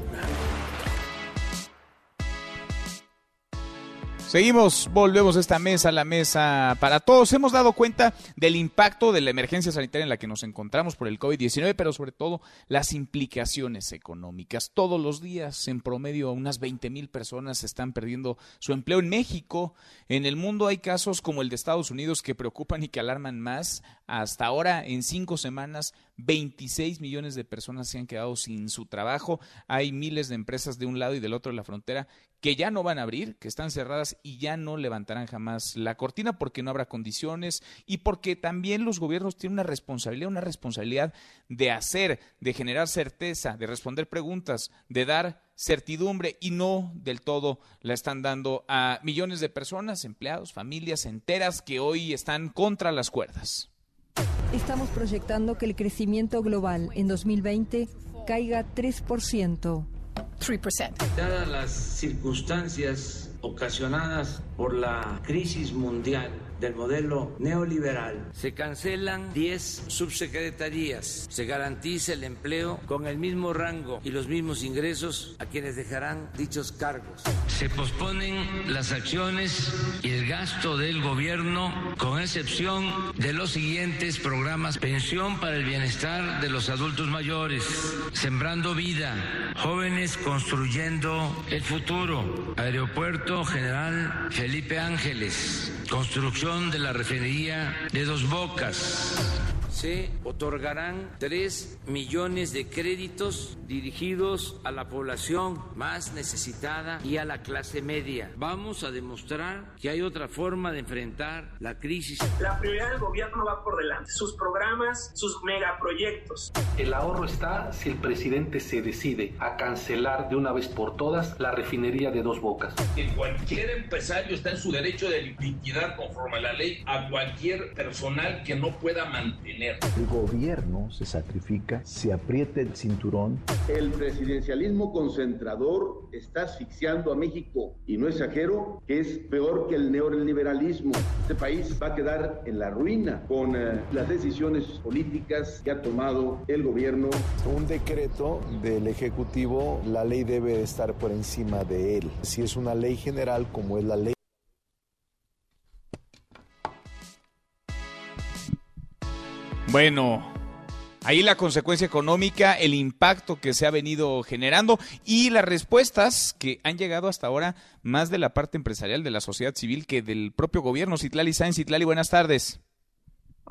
Seguimos, volvemos a esta mesa, la mesa para todos. Hemos dado cuenta del impacto de la emergencia sanitaria en la que nos encontramos por el COVID-19, pero sobre todo las implicaciones económicas. Todos los días, en promedio, unas 20 mil personas están perdiendo su empleo en México. En el mundo hay casos como el de Estados Unidos que preocupan y que alarman más. Hasta ahora, en cinco semanas, 26 millones de personas se han quedado sin su trabajo. Hay miles de empresas de un lado y del otro de la frontera que ya no van a abrir, que están cerradas y ya no levantarán jamás la cortina porque no habrá condiciones y porque también los gobiernos tienen una responsabilidad, una responsabilidad de hacer, de generar certeza, de responder preguntas, de dar certidumbre y no del todo la están dando a millones de personas, empleados, familias enteras que hoy están contra las cuerdas. Estamos proyectando que el crecimiento global en 2020 caiga 3%. 3%. Dadas las circunstancias ocasionadas por la crisis mundial del modelo neoliberal. Se cancelan 10 subsecretarías. Se garantiza el empleo con el mismo rango y los mismos ingresos a quienes dejarán dichos cargos. Se posponen las acciones y el gasto del gobierno con excepción de los siguientes programas. Pensión para el bienestar de los adultos mayores. Sembrando vida. Jóvenes construyendo el futuro. Aeropuerto General Felipe Ángeles. Construcción de la refinería de Dos Bocas se otorgarán 3 millones de créditos dirigidos a la población más necesitada y a la clase media. Vamos a demostrar que hay otra forma de enfrentar la crisis. La prioridad del gobierno va por delante, sus programas, sus megaproyectos. El ahorro está si el presidente se decide a cancelar de una vez por todas la refinería de dos bocas. Que cualquier empresario está en su derecho de liquidar conforme a la ley a cualquier personal que no pueda mantener el gobierno se sacrifica, se aprieta el cinturón. El presidencialismo concentrador está asfixiando a México y no es exagero que es peor que el neoliberalismo. Este país va a quedar en la ruina con eh, las decisiones políticas que ha tomado el gobierno. Un decreto del Ejecutivo, la ley debe estar por encima de él. Si es una ley general como es la ley Bueno, ahí la consecuencia económica, el impacto que se ha venido generando y las respuestas que han llegado hasta ahora más de la parte empresarial de la sociedad civil que del propio gobierno. Citlali Sáenz, Citlali, buenas tardes.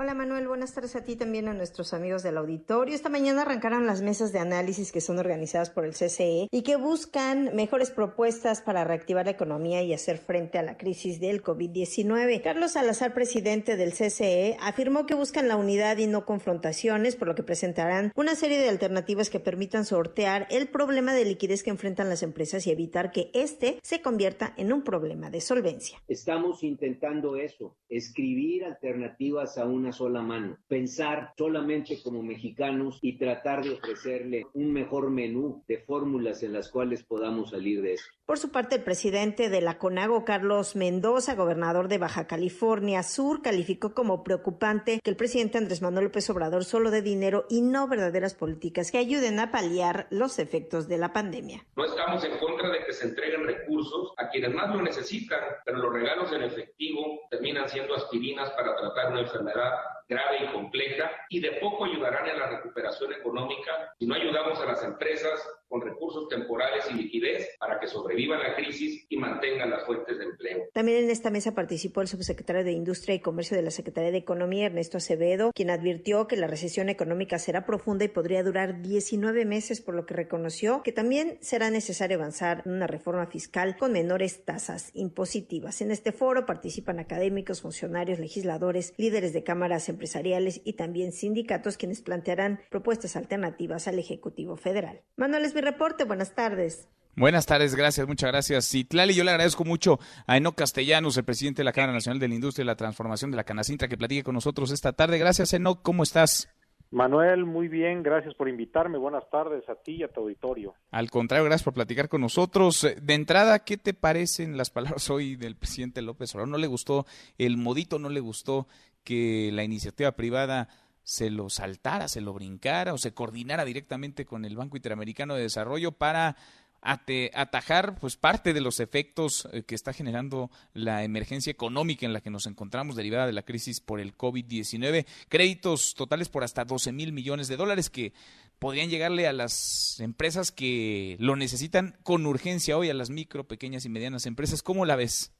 Hola Manuel, buenas tardes a ti también a nuestros amigos del auditorio. Esta mañana arrancaron las mesas de análisis que son organizadas por el CCE y que buscan mejores propuestas para reactivar la economía y hacer frente a la crisis del COVID-19. Carlos Salazar, presidente del CCE, afirmó que buscan la unidad y no confrontaciones, por lo que presentarán una serie de alternativas que permitan sortear el problema de liquidez que enfrentan las empresas y evitar que este se convierta en un problema de solvencia. Estamos intentando eso, escribir alternativas a una sola mano, pensar solamente como mexicanos y tratar de ofrecerle un mejor menú de fórmulas en las cuales podamos salir de eso. Por su parte, el presidente de la CONAGO, Carlos Mendoza, gobernador de Baja California Sur, calificó como preocupante que el presidente Andrés Manuel López Obrador solo dé dinero y no verdaderas políticas que ayuden a paliar los efectos de la pandemia. No estamos en contra de que se entreguen recursos a quienes más lo necesitan, pero los regalos en efectivo terminan siendo aspirinas para tratar una enfermedad grave y compleja y de poco ayudarán en la recuperación económica si no ayudamos a las empresas con recursos temporales y liquidez para que sobrevivan la crisis y mantengan las fuentes de empleo. También en esta mesa participó el subsecretario de Industria y Comercio de la Secretaría de Economía, Ernesto Acevedo, quien advirtió que la recesión económica será profunda y podría durar 19 meses, por lo que reconoció que también será necesario avanzar en una reforma fiscal con menores tasas impositivas. En este foro participan académicos, funcionarios, legisladores, líderes de cámaras empresariales y también sindicatos quienes plantearán propuestas alternativas al Ejecutivo Federal. Manuel reporte. Buenas tardes. Buenas tardes, gracias, muchas gracias. Citlali, yo le agradezco mucho a Eno Castellanos, el presidente de la Cámara Nacional de la Industria y la Transformación de la Canacintra, que platique con nosotros esta tarde. Gracias, Eno, ¿cómo estás? Manuel, muy bien, gracias por invitarme. Buenas tardes a ti y a tu auditorio. Al contrario, gracias por platicar con nosotros. De entrada, ¿qué te parecen las palabras hoy del presidente López Obrador? ¿No le gustó el modito, no le gustó que la iniciativa privada se lo saltara, se lo brincara o se coordinara directamente con el Banco Interamericano de Desarrollo para atajar pues parte de los efectos eh, que está generando la emergencia económica en la que nos encontramos derivada de la crisis por el COVID-19. Créditos totales por hasta 12 mil millones de dólares que podrían llegarle a las empresas que lo necesitan con urgencia hoy, a las micro, pequeñas y medianas empresas. ¿Cómo la ves?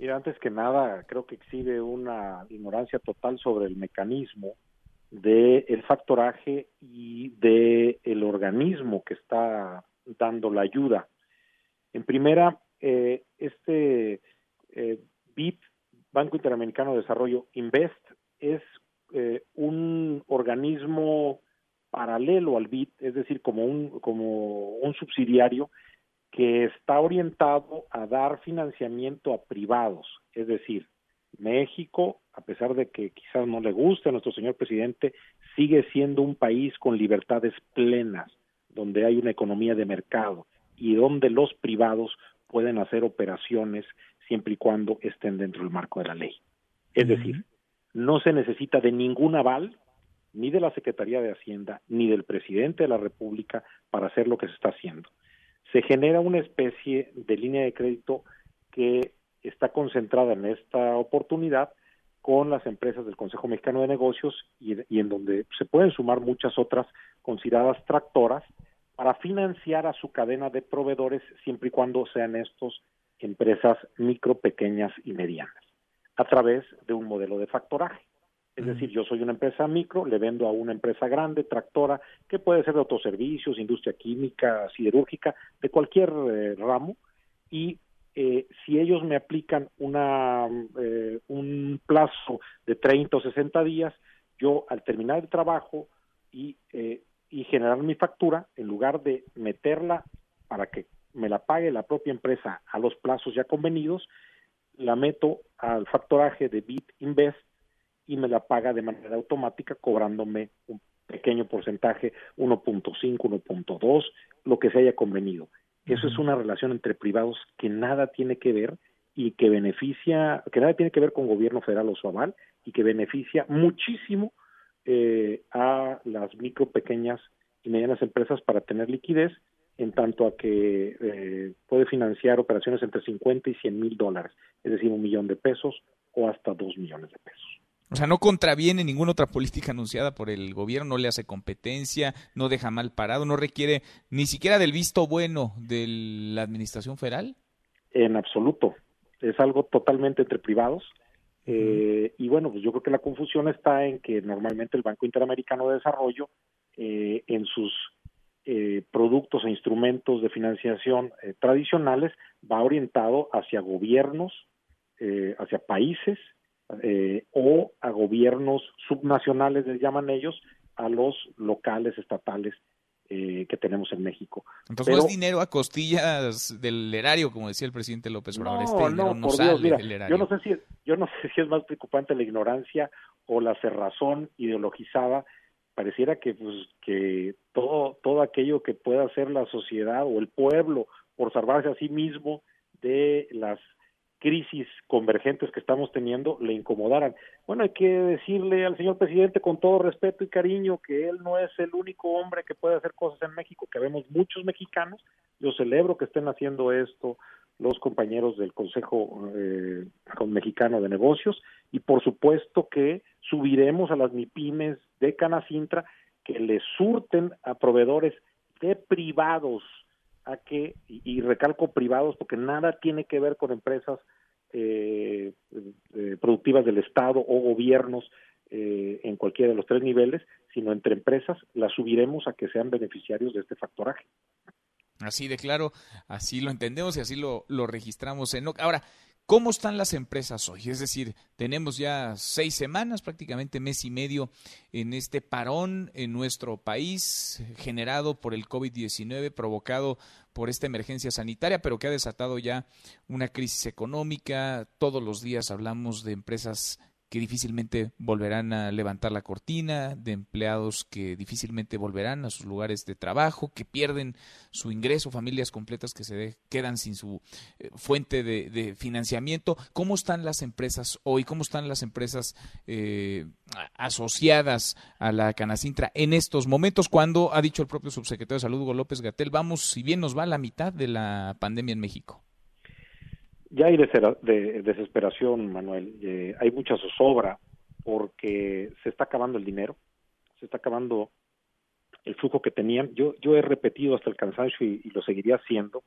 Mira, antes que nada, creo que exhibe una ignorancia total sobre el mecanismo del el factoraje y del el organismo que está dando la ayuda. En primera, eh, este eh, Banco Interamericano de Desarrollo, Invest, es eh, un organismo paralelo al BID, es decir, como un, como un subsidiario que está orientado a dar financiamiento a privados, es decir, México, a pesar de que quizás no le guste a nuestro señor presidente, sigue siendo un país con libertades plenas, donde hay una economía de mercado y donde los privados pueden hacer operaciones siempre y cuando estén dentro del marco de la ley. Es decir, no se necesita de ningún aval, ni de la Secretaría de Hacienda, ni del presidente de la República para hacer lo que se está haciendo se genera una especie de línea de crédito que está concentrada en esta oportunidad con las empresas del Consejo Mexicano de Negocios y, en donde se pueden sumar muchas otras consideradas tractoras para financiar a su cadena de proveedores siempre y cuando sean estos empresas micro, pequeñas y medianas, a través de un modelo de factoraje. Es decir, yo soy una empresa micro, le vendo a una empresa grande, tractora, que puede ser de autoservicios, industria química, siderúrgica, de cualquier eh, ramo, y eh, si ellos me aplican una, eh, un plazo de 30 o 60 días, yo al terminar el trabajo y, y generar mi factura, en lugar de meterla para que me la pague la propia empresa a los plazos ya convenidos, la meto al factoraje de Bit Invest y me la paga de manera automática cobrándome un pequeño porcentaje, 1.5, 1.2, lo que se haya convenido. Eso es una relación entre privados que nada tiene que ver y que beneficia, que nada tiene que ver con gobierno federal o su aval y que beneficia muchísimo eh, a las micro, pequeñas y medianas empresas para tener liquidez en tanto a que eh, puede financiar operaciones entre 50 y 100 mil dólares, es decir, un millón de pesos o hasta dos millones de pesos. O sea, no contraviene ninguna otra política anunciada por el gobierno, no le hace competencia, no deja mal parado, no requiere ni siquiera del visto bueno de la administración federal. En absoluto, es algo totalmente entre privados. Eh, y bueno, pues yo creo que la confusión está en que normalmente el Banco Interamericano de Desarrollo, eh, en sus eh, productos e instrumentos de financiación tradicionales, va orientado hacia gobiernos, hacia países eh, o a gobiernos subnacionales, les llaman ellos, a los locales, estatales eh, que tenemos en México. Entonces no es dinero a costillas del erario, como decía el presidente López Obrador. No, este no, por Dios, mira, yo no sé si yo no sé si es más preocupante la ignorancia o la cerrazón ideologizada. Pareciera que, pues, que todo, todo aquello que pueda hacer la sociedad o el pueblo por salvarse a sí mismo de las crisis convergentes que estamos teniendo le incomodaran. Bueno, hay que decirle al señor presidente con todo respeto y cariño que él no es el único hombre que puede hacer cosas en México, que vemos muchos mexicanos. Yo celebro que estén haciendo esto los compañeros del Consejo eh, Mexicano de Negocios y por supuesto que subiremos a las MIPIMES de Canacintra que le surten a proveedores de privados que, y, recalco privados porque nada tiene que ver con empresas eh, eh, productivas del Estado o gobiernos eh, en cualquiera de los tres niveles, sino entre empresas, las subiremos a que sean beneficiarios de este factoraje. Así de claro, así lo entendemos y así lo, lo registramos en Ahora, ¿Cómo están las empresas hoy? Es decir, tenemos ya seis semanas, prácticamente mes y medio, en este parón en nuestro país generado por el COVID-19, provocado por esta emergencia sanitaria, pero que ha desatado ya una crisis económica. Todos los días hablamos de empresas que difícilmente volverán a levantar la cortina, de empleados que difícilmente volverán a sus lugares de trabajo, que pierden su ingreso, familias completas que se quedan sin su eh, fuente de, financiamiento. ¿Cómo están las empresas hoy? ¿Cómo están las empresas eh, asociadas a la Canacintra en estos momentos? Cuando ha dicho el propio subsecretario de Salud, Hugo López Gatel, vamos, si bien nos va a la mitad de la pandemia en México. Ya hay de, desesperación, Manuel. Eh, hay mucha zozobra porque se está acabando el dinero, se está acabando el flujo que tenían. Yo, yo he repetido hasta el cansancio y, lo seguiría haciendo.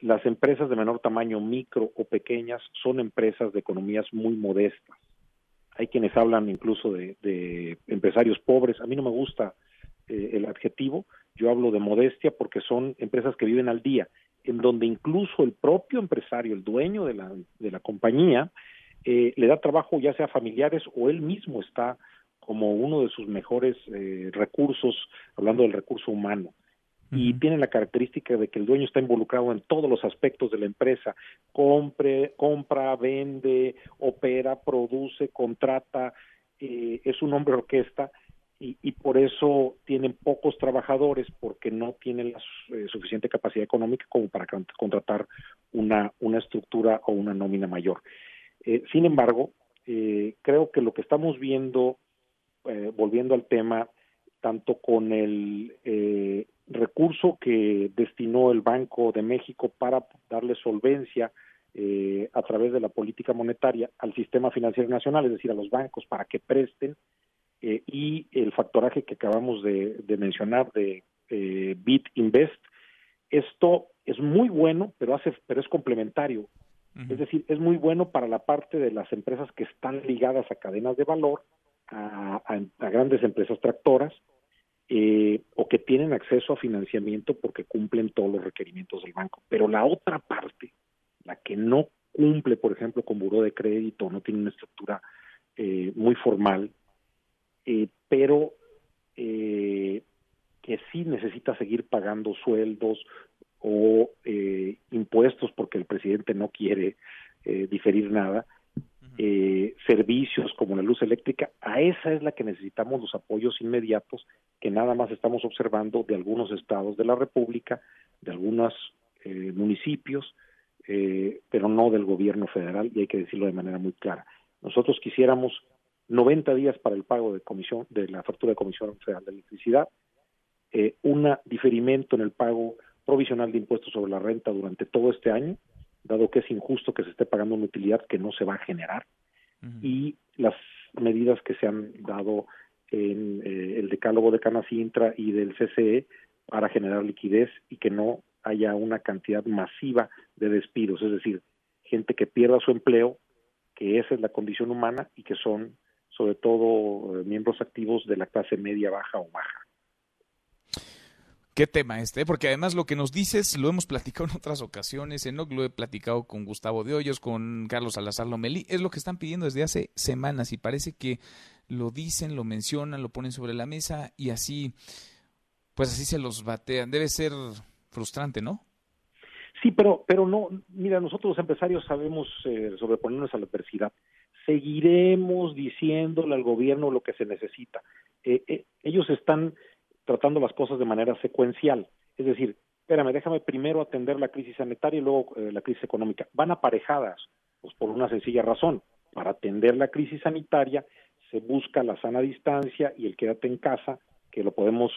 Las empresas de menor tamaño, micro o pequeñas, son empresas de economías muy modestas. Hay quienes hablan incluso de, empresarios pobres. A mí no me gusta eh, el adjetivo. Yo hablo de modestia porque son empresas que viven al día en donde incluso el propio empresario, el dueño de la, de la compañía, eh, le da trabajo ya sea a familiares o él mismo está como uno de sus mejores eh, recursos, hablando del recurso humano. Y tiene la característica de que el dueño está involucrado en todos los aspectos de la empresa, compre, compra, vende, opera, produce, contrata, eh, es un hombre orquesta y, por eso tienen pocos trabajadores porque no tienen la eh, suficiente capacidad económica como para contratar una, una estructura o una nómina mayor. Eh, sin embargo, eh, creo que lo que estamos viendo, volviendo al tema, tanto con el recurso que destinó el Banco de México para darle solvencia a través de la política monetaria al sistema financiero nacional, es decir, a los bancos para que presten, eh, y el factoraje que acabamos de, mencionar de eh, Bit Invest. Esto es muy bueno, pero hace, pero es complementario. Es decir, es muy bueno para la parte de las empresas que están ligadas a cadenas de valor, a, grandes empresas tractoras, eh, o que tienen acceso a financiamiento porque cumplen todos los requerimientos del banco. Pero la otra parte, la que no cumple, por ejemplo, con buró de crédito, no tiene una estructura eh, muy formal, eh, pero eh, que sí necesita seguir pagando sueldos o eh, impuestos porque el presidente no quiere diferir nada, servicios como la luz eléctrica, a esa es la que necesitamos los apoyos inmediatos que nada más estamos observando de algunos estados de la República, de algunos municipios, pero no del gobierno federal, y hay que decirlo de manera muy clara. Nosotros quisiéramos 90 días para el pago de comisión de la factura de Comisión Federal de Electricidad, eh, un diferimiento en el pago provisional de impuestos sobre la renta durante todo este año, dado que es injusto que se esté pagando una utilidad que no se va a generar, y las medidas que se han dado en eh, el decálogo de Canacintra y del CCE para generar liquidez y que no haya una cantidad masiva de despidos, es decir, gente que pierda su empleo, que esa es la condición humana y que son sobre todo eh, miembros activos de la clase media, baja o baja. Qué tema este, porque además lo que nos dices lo hemos platicado en otras ocasiones, en lo he platicado con Gustavo de Hoyos, con Carlos Salazar Lomelí, es lo que están pidiendo desde hace semanas y parece que lo dicen, lo mencionan, lo ponen sobre la mesa y así, pues así se los batean. Debe ser frustrante, ¿no? Sí, pero, pero no, mira, nosotros los empresarios sabemos eh, sobreponernos a la adversidad seguiremos diciéndole al gobierno lo que se necesita. Eh, eh, ellos están tratando las cosas de manera secuencial, es decir, espérame, déjame primero atender la crisis sanitaria y luego eh, la crisis económica. Van aparejadas, pues por una sencilla razón. Para atender la crisis sanitaria se busca la sana distancia y el quédate en casa, que lo podemos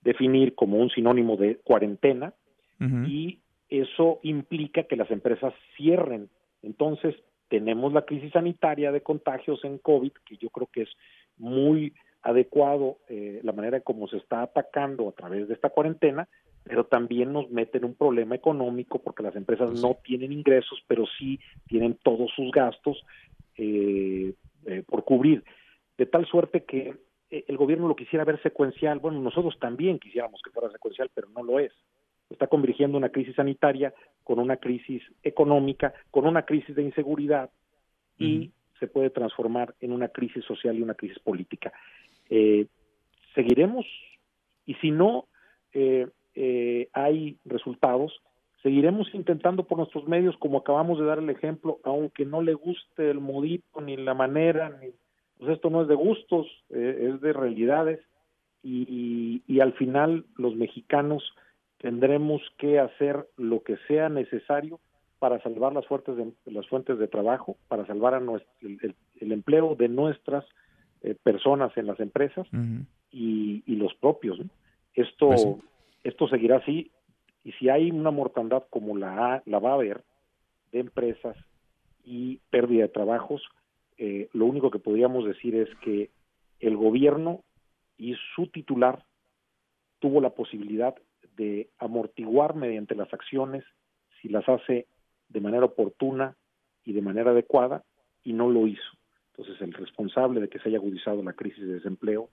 definir como un sinónimo de cuarentena, y eso implica que las empresas cierren. Entonces, tenemos la crisis sanitaria de contagios en COVID, que yo creo que es muy adecuado eh, la manera en cómo se está atacando a través de esta cuarentena, pero también nos mete en un problema económico porque las empresas no tienen ingresos, pero sí tienen todos sus gastos eh, eh, por cubrir. De tal suerte que el gobierno lo quisiera ver secuencial, bueno, nosotros también quisiéramos que fuera secuencial, pero no lo es está convirtiendo una crisis sanitaria con una crisis económica, con una crisis de inseguridad y se puede transformar en una crisis social y una crisis política. Eh, seguiremos y si no eh, eh, hay resultados, seguiremos intentando por nuestros medios, como acabamos de dar el ejemplo, aunque no le guste el modito ni la manera, ni, pues esto no es de gustos, es de realidades y, y al final los mexicanos tendremos que hacer lo que sea necesario para salvar las fuentes de, las fuentes de trabajo, para salvar a nuestro, el, empleo de nuestras eh, personas en las empresas y, los propios. Esto, pues esto seguirá así y si hay una mortandad como la, la va a haber de empresas y pérdida de trabajos, eh, lo único que podríamos decir es que el gobierno y su titular tuvo la posibilidad de amortiguar mediante las acciones si las hace de manera oportuna y de manera adecuada y no lo hizo. Entonces el responsable de que se haya agudizado la crisis de desempleo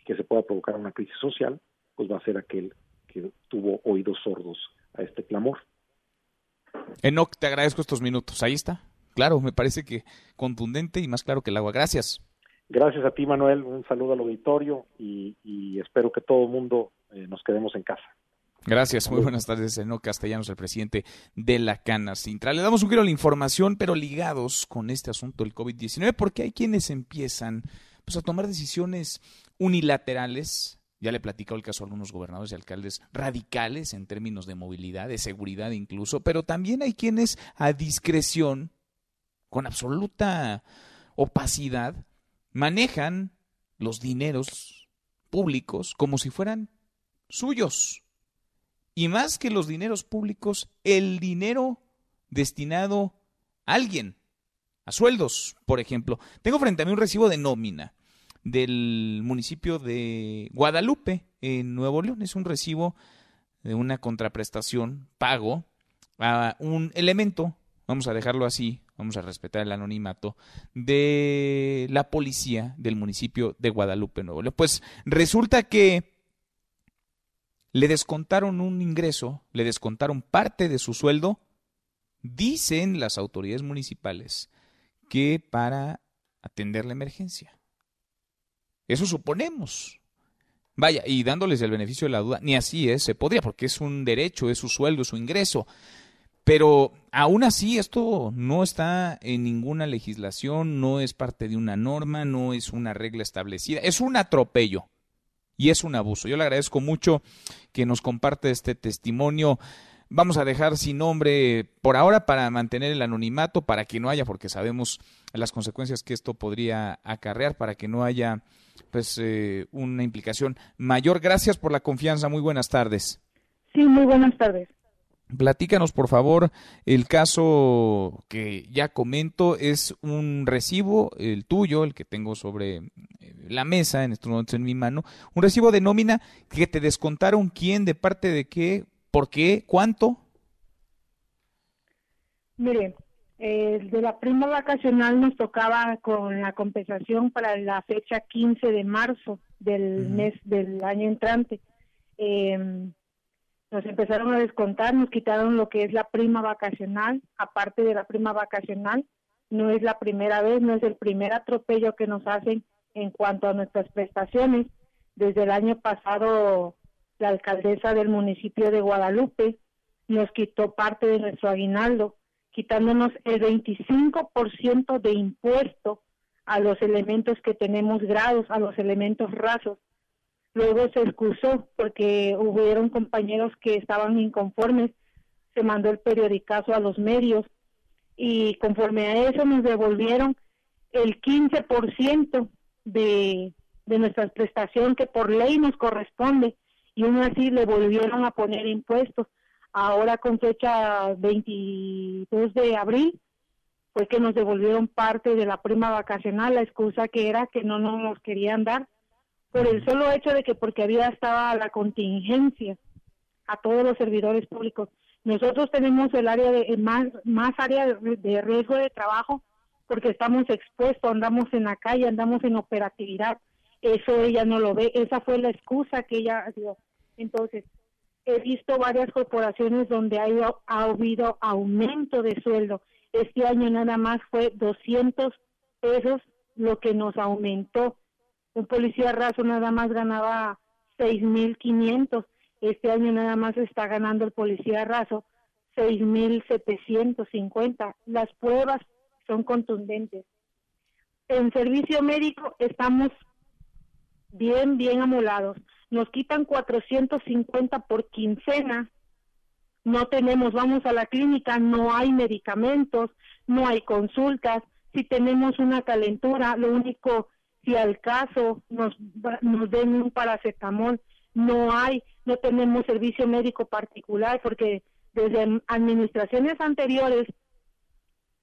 y que se pueda provocar una crisis social, pues va a ser aquel que tuvo oídos sordos a este clamor. Enoc, te agradezco estos minutos. Ahí está. Claro, me parece que contundente y más claro que el agua. Gracias. Gracias a ti, Manuel. Un saludo al auditorio y, espero que todo el mundo eh, nos quedemos en casa. Gracias, muy buenas tardes, Eno Castellanos, el presidente de la Cana Sintra. Le damos un giro a la información, pero ligados con este asunto del COVID-19, porque hay quienes empiezan pues, a tomar decisiones unilaterales. Ya le he platicado el caso a algunos gobernadores y alcaldes radicales en términos de movilidad, de seguridad incluso, pero también hay quienes a discreción, con absoluta opacidad, manejan los dineros públicos como si fueran suyos y más que los dineros públicos, el dinero destinado a alguien, a sueldos, por ejemplo. Tengo frente a mí un recibo de nómina del municipio de Guadalupe, en Nuevo León. Es un recibo de una contraprestación, pago a un elemento, vamos a dejarlo así, vamos a respetar el anonimato, de la policía del municipio de Guadalupe, Nuevo León. Pues resulta que le descontaron un ingreso, le descontaron parte de su sueldo, dicen las autoridades municipales que para atender la emergencia. Eso suponemos. Vaya, y dándoles el beneficio de la duda, ni así es, se podría, porque es un derecho, es su sueldo, es su ingreso. Pero aún así esto no está en ninguna legislación, no es parte de una norma, no es una regla establecida, es un atropello y es un abuso. Yo le agradezco mucho que nos comparte este testimonio. Vamos a dejar sin nombre por ahora para mantener el anonimato, para que no haya, porque sabemos las consecuencias que esto podría acarrear, para que no haya pues eh, una implicación mayor. Gracias por la confianza. Muy buenas tardes. Sí, muy buenas tardes. Platícanos, por favor, el caso que ya comento es un recibo, el tuyo, el que tengo sobre eh, la mesa en estos momentos en mi mano, un recibo de nómina que te descontaron quién, de parte de qué, por qué, cuánto. Mire, el de la prima vacacional nos tocaba con la compensación para la fecha 15 de marzo del mes del año entrante. Eh, nos empezaron a descontar, nos quitaron lo que es la prima vacacional, aparte de la prima vacacional, no es la primera vez, no es el primer atropello que nos hacen en cuanto a nuestras prestaciones. Desde el año pasado, la alcaldesa del municipio de Guadalupe nos quitó parte de nuestro aguinaldo, quitándonos el 25% de impuesto a los elementos que tenemos grados, a los elementos rasos. Luego se excusó porque hubieron compañeros que estaban inconformes, se mandó el periodicazo a los medios y conforme a eso nos devolvieron el 15% de, de nuestra prestación que por ley nos corresponde y aún así le volvieron a poner impuestos. Ahora con fecha 22 de abril fue que nos devolvieron parte de la prima vacacional, la excusa que era que no nos querían dar por el solo hecho de que porque había estaba la contingencia a todos los servidores públicos. Nosotros tenemos el área de más más área de, riesgo de trabajo porque estamos expuestos, andamos en la calle, andamos en operatividad. Eso ella no lo ve, esa fue la excusa que ella dio. Entonces, he visto varias corporaciones donde ha, ha habido aumento de sueldo este año nada más fue 200 pesos lo que nos aumentó. Un policía raso nada más ganaba 6.500. Este año nada más está ganando el policía raso 6.750. Las pruebas son contundentes. En servicio médico estamos bien, bien amolados. Nos quitan 450 por quincena no tenemos, vamos a la clínica, no hay medicamentos, no hay consultas, si tenemos una calentura, lo único, si al caso nos, nos den un paracetamol, no hay, no tenemos servicio médico particular, porque desde administraciones anteriores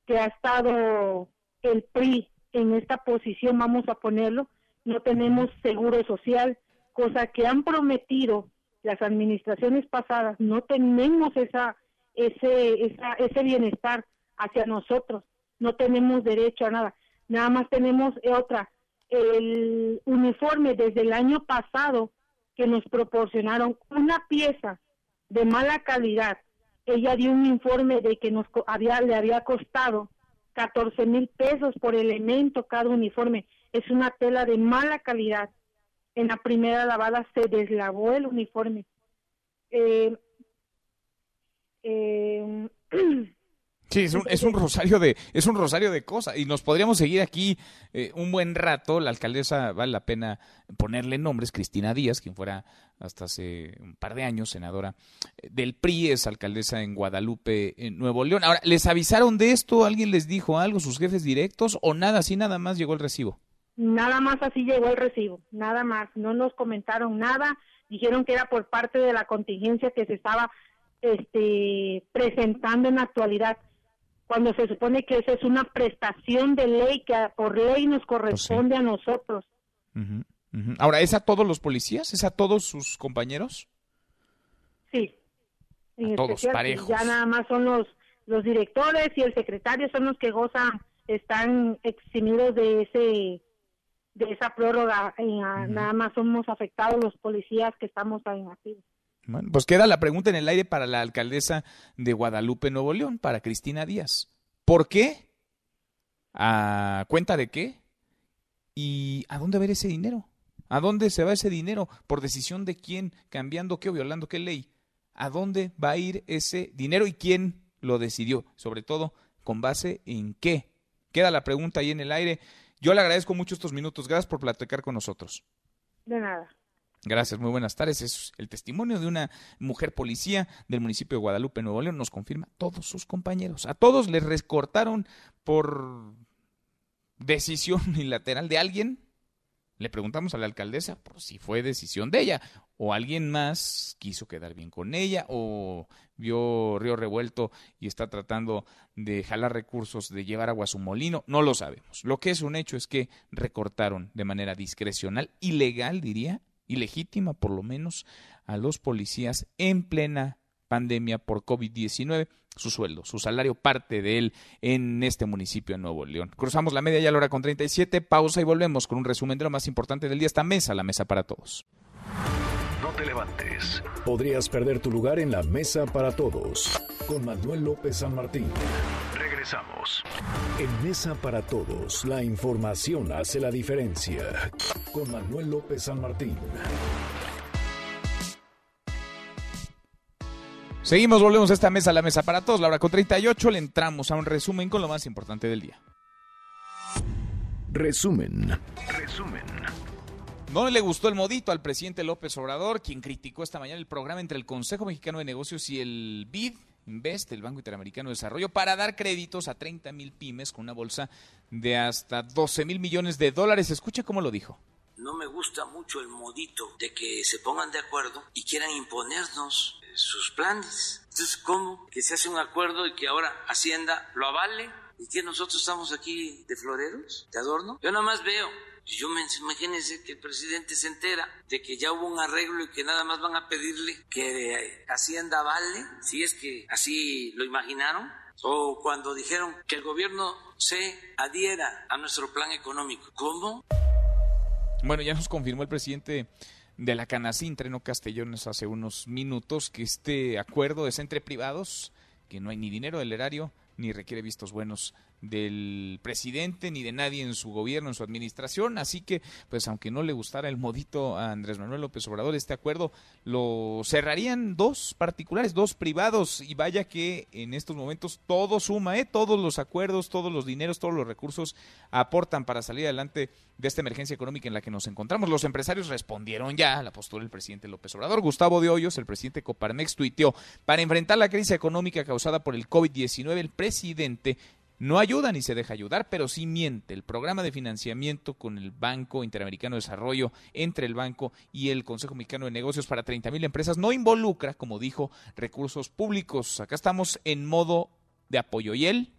que ha estado el PRI en esta posición, vamos a ponerlo, no tenemos seguro social, cosa que han prometido las administraciones pasadas no tenemos esa ese esa, ese bienestar hacia nosotros no tenemos derecho a nada. Nada más tenemos otra el uniforme desde el año pasado que nos proporcionaron una pieza de mala calidad ella dio un informe de que nos había le había costado 14 mil pesos por elemento cada uniforme es una tela de mala calidad en la primera lavada se deslavó el uniforme. Eh, eh, sí, es un, es un, rosario de es un rosario de cosas y nos podríamos seguir aquí eh, un buen rato. La alcaldesa vale la pena ponerle nombres. Cristina Díaz, quien fuera hasta hace un par de años senadora del PRI, es alcaldesa en Guadalupe, en Nuevo León. Ahora, ¿les avisaron de esto? ¿Alguien les dijo algo? ¿Sus jefes directos? ¿O nada así, nada más llegó el recibo? Nada más así llegó el recibo, nada más, no nos comentaron nada, dijeron que era por parte de la contingencia que se estaba este, presentando en la actualidad, cuando se supone que esa es una prestación de ley que por ley nos corresponde a nosotros. Ahora, ¿es a todos los policías? ¿Es a todos sus compañeros? Sí. En todos, parejos. Ya nada más son los, los directores y el secretario son los que gozan, están eximidos de ese de esa prórroga. Nada más somos afectados los policías que estamos ahí activos. Bueno, pues queda la pregunta en el aire para la alcaldesa de Guadalupe, Nuevo León, para Cristina Díaz. ¿Por qué? ¿A cuenta de qué? ¿Y a dónde va ese dinero? ¿A dónde se va ese dinero? ¿Por decisión de quién? ¿Cambiando qué o violando qué ley? ¿A dónde va a ir ese dinero y quién lo decidió? Sobre todo, ¿con base en qué? Queda la pregunta ahí en el aire. Yo le agradezco mucho estos minutos. Gracias por platicar con nosotros. De nada. Gracias, muy buenas tardes. Es el testimonio de una mujer policía del municipio de Guadalupe, Nuevo León. Nos confirma todos sus compañeros. A todos les recortaron por decisión unilateral de alguien le preguntamos a la alcaldesa por si fue decisión de ella o alguien más quiso quedar bien con ella o vio Río Revuelto y está tratando de jalar recursos, de llevar agua a su molino, no lo sabemos. Lo que es un hecho es que recortaron de manera discrecional, ilegal diría, ilegítima por lo menos, a los policías en plena pandemia por COVID-19 su sueldo, su salario, parte de él en este municipio de Nuevo León. Cruzamos la media ya a la hora con 37, pausa y volvemos con un resumen de lo más importante del día. Esta mesa, la mesa para todos. No te levantes. Podrías perder tu lugar en la mesa para todos. Con Manuel López San Martín. Regresamos. En Mesa para Todos, la información hace la diferencia. Con Manuel López San Martín. Seguimos, volvemos a esta mesa, la mesa para todos. La hora con 38 le entramos a un resumen con lo más importante del día. Resumen. Resumen. No le gustó el modito al presidente López Obrador, quien criticó esta mañana el programa entre el Consejo Mexicano de Negocios y el BID, Invest, el Banco Interamericano de Desarrollo, para dar créditos a 30 mil pymes con una bolsa de hasta 12 mil millones de dólares. Escucha cómo lo dijo no me gusta mucho el modito de que se pongan de acuerdo y quieran imponernos eh, sus planes. Entonces, ¿cómo? Que se hace un acuerdo y que ahora Hacienda lo avale y que nosotros estamos aquí de floreros, de adorno. Yo nada más veo. Yo me imagínense que el presidente se entera de que ya hubo un arreglo y que nada más van a pedirle que eh, Hacienda vale, si es que así lo imaginaron, o cuando dijeron que el gobierno se adhiera a nuestro plan económico. ¿Cómo? Bueno, ya nos confirmó el presidente de la Canacintra, no Castellones, hace unos minutos, que este acuerdo es entre privados, que no hay ni dinero del erario, ni requiere vistos buenos del presidente ni de nadie en su gobierno, en su administración. Así que, pues aunque no le gustara el modito a Andrés Manuel López Obrador, este acuerdo lo cerrarían dos particulares, dos privados. Y vaya que en estos momentos todo suma, ¿eh? todos los acuerdos, todos los dineros, todos los recursos aportan para salir adelante de esta emergencia económica en la que nos encontramos. Los empresarios respondieron ya a la postura del presidente López Obrador. Gustavo de Hoyos, el presidente Coparmex, tuiteó, para enfrentar la crisis económica causada por el COVID-19, el presidente no ayuda ni se deja ayudar, pero sí miente. El programa de financiamiento con el Banco Interamericano de Desarrollo, entre el banco y el Consejo Mexicano de Negocios para 30 mil empresas, no involucra, como dijo, recursos públicos. Acá estamos en modo de apoyo. Y él,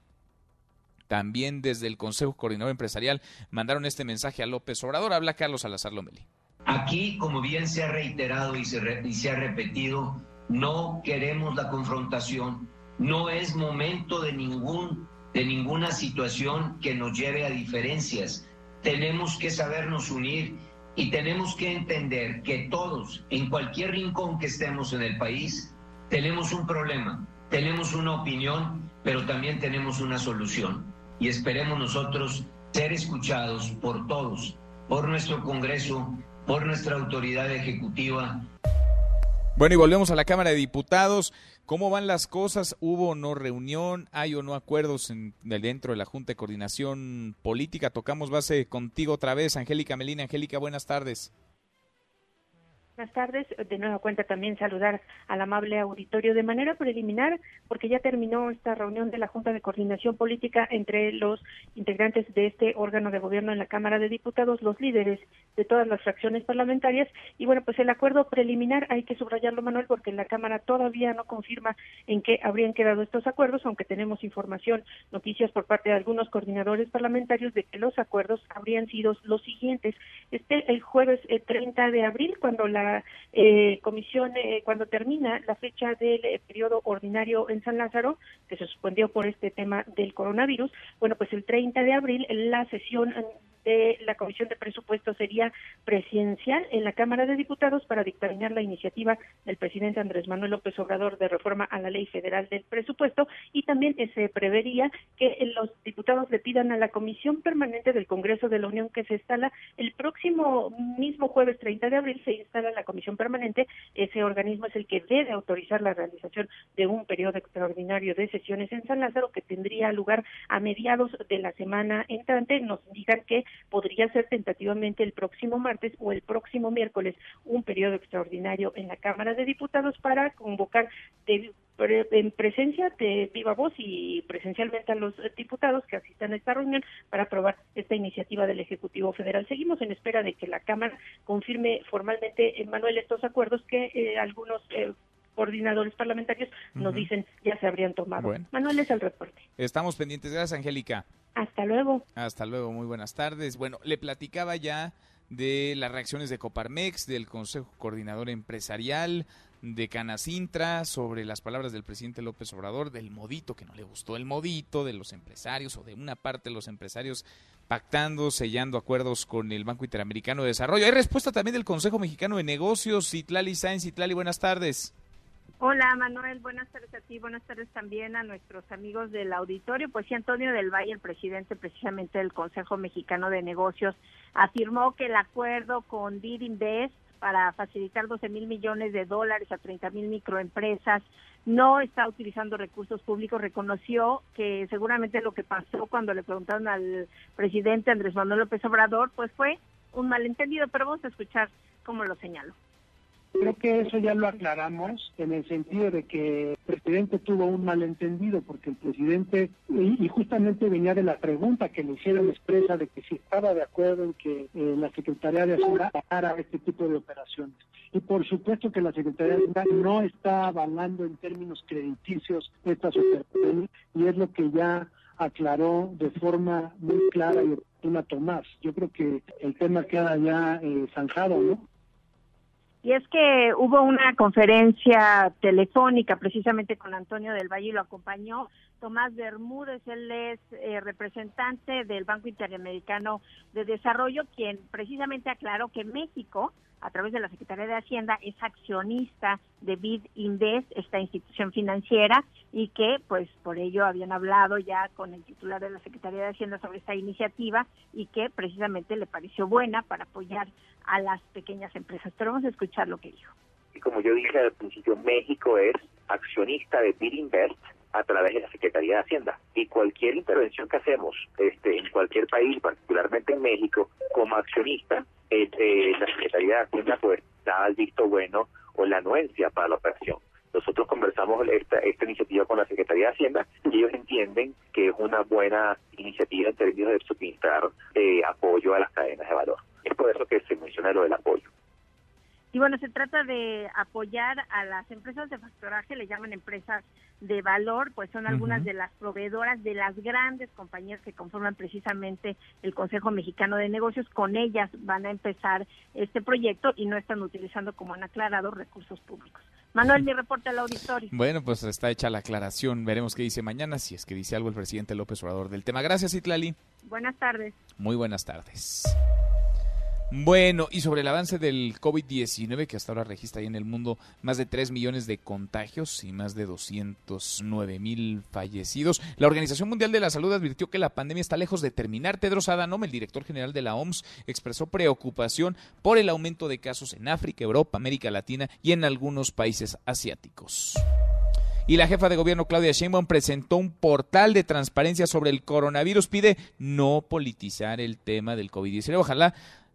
también desde el Consejo Coordinador Empresarial, mandaron este mensaje a López Obrador. Habla Carlos Salazar Lomeli. Aquí, como bien se ha reiterado y se, y se ha repetido, no queremos la confrontación. No es momento de ningún de ninguna situación que nos lleve a diferencias. Tenemos que sabernos unir y tenemos que entender que todos, en cualquier rincón que estemos en el país, tenemos un problema, tenemos una opinión, pero también tenemos una solución. Y esperemos nosotros ser escuchados por todos, por nuestro Congreso, por nuestra autoridad ejecutiva. Bueno, y volvemos a la Cámara de Diputados. ¿Cómo van las cosas? ¿Hubo o no reunión? ¿Hay o no acuerdos en, dentro de la Junta de Coordinación Política? Tocamos base contigo otra vez, Angélica Melina. Angélica, buenas tardes. Buenas tardes. De nueva cuenta también saludar al amable auditorio de manera preliminar, porque ya terminó esta reunión de la Junta de Coordinación Política entre los integrantes de este órgano de gobierno en la Cámara de Diputados, los líderes de todas las fracciones parlamentarias. Y bueno, pues el acuerdo preliminar hay que subrayarlo, Manuel, porque la Cámara todavía no confirma en qué habrían quedado estos acuerdos, aunque tenemos información, noticias por parte de algunos coordinadores parlamentarios de que los acuerdos habrían sido los siguientes. Este el jueves 30 de abril, cuando la eh, comisión, eh, cuando termina la fecha del eh, periodo ordinario en San Lázaro, que se suspendió por este tema del coronavirus, bueno, pues el 30 de abril la sesión de la Comisión de Presupuestos sería presidencial en la Cámara de Diputados para dictaminar la iniciativa del presidente Andrés Manuel López Obrador de reforma a la Ley Federal del Presupuesto y también se prevería que los diputados le pidan a la Comisión Permanente del Congreso de la Unión que se instala el próximo mismo jueves 30 de abril se instala la Comisión Permanente. Ese organismo es el que debe autorizar la realización de un periodo extraordinario de sesiones en San Lázaro que tendría lugar a mediados de la semana entrante. Nos indican que podría ser tentativamente el próximo martes o el próximo miércoles un periodo extraordinario en la Cámara de Diputados para convocar en presencia de viva voz y presencialmente a los diputados que asistan a esta reunión para aprobar esta iniciativa del Ejecutivo Federal. Seguimos en espera de que la Cámara confirme formalmente, Manuel, estos acuerdos que eh, algunos eh, coordinadores parlamentarios nos dicen ya se habrían tomado. Manuel es el reporte. Estamos pendientes. Gracias, Angélica. Hasta luego. Hasta luego, muy buenas tardes. Bueno, le platicaba ya de las reacciones de Coparmex, del Consejo Coordinador Empresarial, de Canacintra, sobre las palabras del presidente López Obrador, del modito, que no le gustó el modito, de los empresarios o de una parte de los empresarios pactando, sellando acuerdos con el Banco Interamericano de Desarrollo. Hay respuesta también del Consejo Mexicano de Negocios, Citlali Sáenz. Citlali, buenas tardes. Hola Manuel, buenas tardes a ti, buenas tardes también a nuestros amigos del auditorio. Pues sí, Antonio del Valle, el presidente precisamente del Consejo Mexicano de Negocios, afirmó que el acuerdo con Invest para facilitar 12 mil millones de dólares a 30 mil microempresas, no está utilizando recursos públicos, reconoció que seguramente lo que pasó cuando le preguntaron al presidente Andrés Manuel López Obrador, pues fue un malentendido, pero vamos a escuchar cómo lo señaló. Creo que eso ya lo aclaramos en el sentido de que el presidente tuvo un malentendido porque el presidente, y, justamente venía de la pregunta que le hicieron expresa de que si estaba de acuerdo en que eh, la Secretaría de Hacienda pagara este tipo de operaciones. Y por supuesto que la Secretaría de Hacienda no está avalando en términos crediticios estas operaciones y es lo que ya aclaró de forma muy clara y oportuna Tomás. Yo creo que el tema queda ya eh, zanjado, ¿no? Y es que hubo una conferencia telefónica precisamente con Antonio del Valle y lo acompañó Tomás Bermúdez, él es eh, representante del Banco Interamericano de Desarrollo, quien precisamente aclaró que México a través de la Secretaría de Hacienda, es accionista de Bid Invest, esta institución financiera, y que pues por ello habían hablado ya con el titular de la Secretaría de Hacienda sobre esta iniciativa y que precisamente le pareció buena para apoyar a las pequeñas empresas. Pero vamos a escuchar lo que dijo. Y como yo dije al principio, México es accionista de Bid Invest a través de la Secretaría de Hacienda. Y cualquier intervención que hacemos este, en cualquier país, particularmente en México, como accionista, eh, la Secretaría de Hacienda pues da el visto bueno o la anuencia para la operación. Nosotros conversamos esta, esta iniciativa con la Secretaría de Hacienda y ellos entienden que es una buena iniciativa en términos de suministrar eh, apoyo a las cadenas de valor. Es por eso que se menciona lo del apoyo. Y bueno, se trata de apoyar a las empresas de factoraje, le llaman empresas de valor, pues son algunas de las proveedoras de las grandes compañías que conforman precisamente el Consejo Mexicano de Negocios. Con ellas van a empezar este proyecto y no están utilizando, como han aclarado, recursos públicos. Manuel, mi reporte al auditorio. Bueno, pues está hecha la aclaración. Veremos qué dice mañana, si es que dice algo el presidente López Obrador del tema. Gracias, Itlali. Buenas tardes. Muy buenas tardes. Bueno, y sobre el avance del COVID-19, que hasta ahora registra ahí en el mundo más de 3 millones de contagios y más de 209 mil fallecidos, la Organización Mundial de la Salud advirtió que la pandemia está lejos de terminar. Tedros Adhanom, el director general de la OMS, expresó preocupación por el aumento de casos en África, Europa, América Latina y en algunos países asiáticos. Y la jefa de gobierno Claudia Sheinbaum presentó un portal de transparencia sobre el coronavirus. Pide no politizar el tema del COVID-19. Ojalá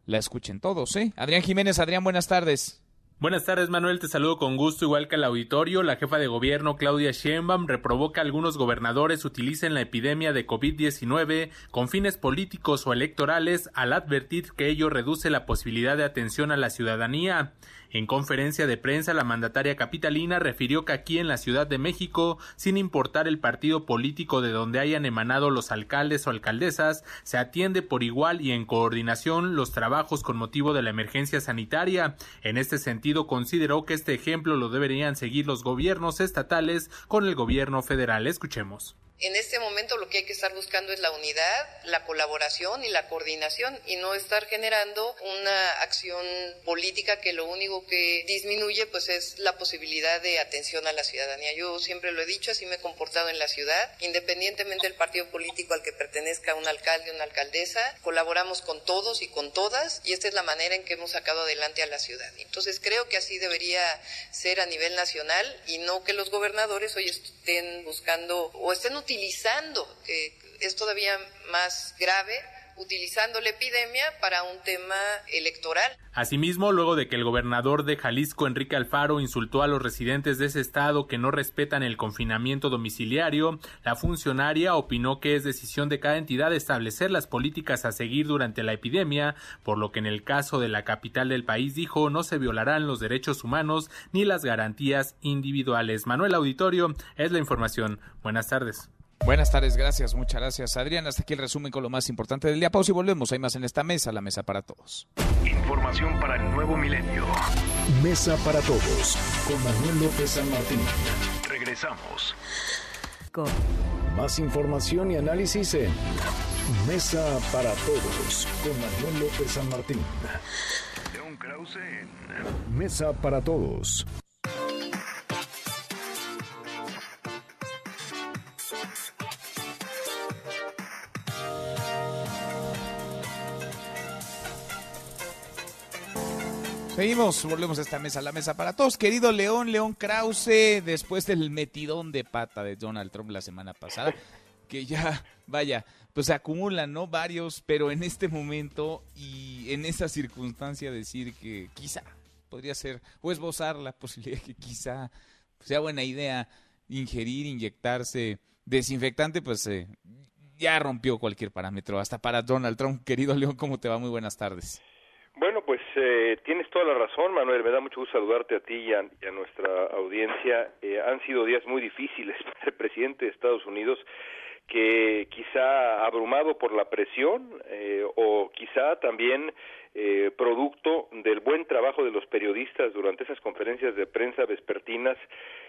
la escuchen todos, ¿eh? Adrián Jiménez, Adrián, buenas tardes. Buenas tardes, Manuel. Te saludo con gusto, igual que al auditorio. La jefa de gobierno, Claudia Sheinbaum, reprobó que algunos gobernadores utilicen la epidemia de COVID-19 con fines políticos o electorales al advertir que ello reduce la posibilidad de atención a la ciudadanía. En conferencia de prensa, la mandataria capitalina refirió que aquí en la Ciudad de México, sin importar el partido político de donde hayan emanado los alcaldes o alcaldesas, se atiende por igual y en coordinación los trabajos con motivo de la emergencia sanitaria. En este sentido, consideró que este ejemplo lo deberían seguir los gobiernos estatales con el gobierno federal. Escuchemos. En este momento lo que hay que estar buscando es la unidad, la colaboración y la coordinación y no estar generando una acción política que lo único que disminuye pues es la posibilidad de atención a la ciudadanía. Yo siempre lo he dicho, así me he comportado en la ciudad, independientemente del partido político al que pertenezca un alcalde o una alcaldesa, colaboramos con todos y con todas y esta es la manera en que hemos sacado adelante a la ciudad. Entonces creo que así debería ser a nivel nacional y no que los gobernadores hoy estén buscando o estén que es todavía más grave, utilizando la epidemia para un tema electoral. Asimismo, luego de que el gobernador de Jalisco, Enrique Alfaro, insultó a los residentes de ese estado que no respetan el confinamiento domiciliario, la funcionaria opinó que es decisión de cada entidad establecer las políticas a seguir durante la epidemia, por lo que en el caso de la capital del país dijo no se violarán los derechos humanos ni las garantías individuales. Manuel Auditorio es la información. Buenas tardes. Buenas tardes, gracias, muchas gracias Adrián. Hasta aquí el resumen con lo más importante del día. Pausa y volvemos. Hay más en esta mesa, la mesa para todos. Información para el nuevo milenio. Mesa para todos con Manuel López San Martín. Regresamos. Con más información y análisis en Mesa para todos con Manuel López San Martín. León Krause en Mesa para todos. Seguimos, volvemos a esta mesa, la mesa para todos. Querido León, León Krause, después del metidón de pata de Donald Trump la semana pasada, que ya, vaya, pues se acumulan, ¿no? Varios, pero en este momento y en esa circunstancia decir que quizá podría ser, o esbozar la posibilidad que quizá sea buena idea ingerir, inyectarse desinfectante, pues eh, ya rompió cualquier parámetro, hasta para Donald Trump. Querido León, ¿cómo te va? Muy buenas tardes. Bueno, pues eh, tienes toda la razón, Manuel. Me da mucho gusto saludarte a ti y a, nuestra audiencia. Eh, han sido días muy difíciles para el presidente de Estados Unidos, que quizá abrumado por la presión eh, o quizá también eh, producto del buen trabajo de los periodistas durante esas conferencias de prensa vespertinas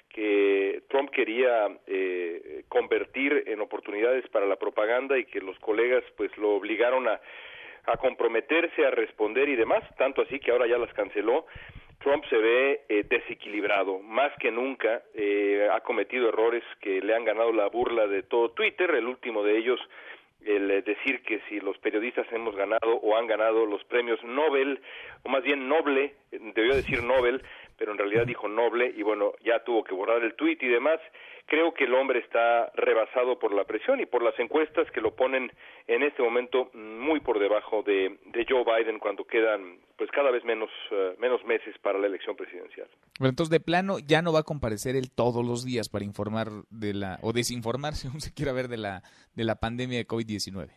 que Trump quería eh, convertir en oportunidades para la propaganda y que los colegas pues lo obligaron a a comprometerse a responder y demás, tanto así que ahora ya las canceló. Trump se ve eh, desequilibrado, más que nunca eh, ha cometido errores que le han ganado la burla de todo Twitter, el último de ellos el eh, decir que si los periodistas hemos ganado o han ganado los premios Nobel, o más bien Noble, debió decir Nobel, pero en realidad dijo Noble y bueno, ya tuvo que borrar el tuit y demás. Creo que el hombre está rebasado por la presión y por las encuestas que lo ponen en este momento muy por debajo de, de Joe Biden cuando quedan pues cada vez menos, eh, menos meses para la elección presidencial. Bueno, entonces de plano ya no va a comparecer él todos los días para informar de la o desinformar, según se quiera ver, de la, de la pandemia de COVID-19.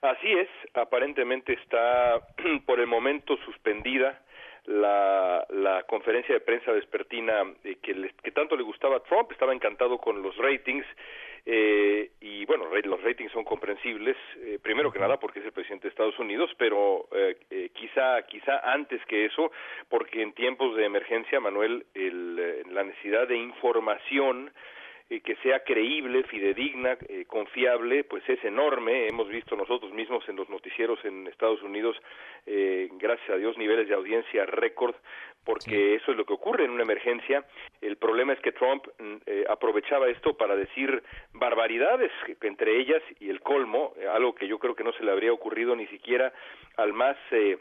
Así es, aparentemente está por el momento suspendida la, la conferencia de prensa vespertina eh, que, que tanto le gustaba a Trump, estaba encantado con los ratings eh, y bueno, los ratings son comprensibles, eh, primero que nada porque es el presidente de Estados Unidos, pero eh, eh quizá, quizá antes que eso, porque en tiempos de emergencia, Manuel, el, eh, la necesidad de información eh, que sea creíble, fidedigna, eh, confiable, pues es enorme. Hemos visto nosotros mismos en los noticieros en Estados Unidos, eh, gracias a Dios, niveles de audiencia récord, porque eso es lo que ocurre en una emergencia. El problema es que Trump mm, eh, aprovechaba esto para decir barbaridades, entre ellas y el colmo, algo que yo creo que no se le habría ocurrido ni siquiera al más eh,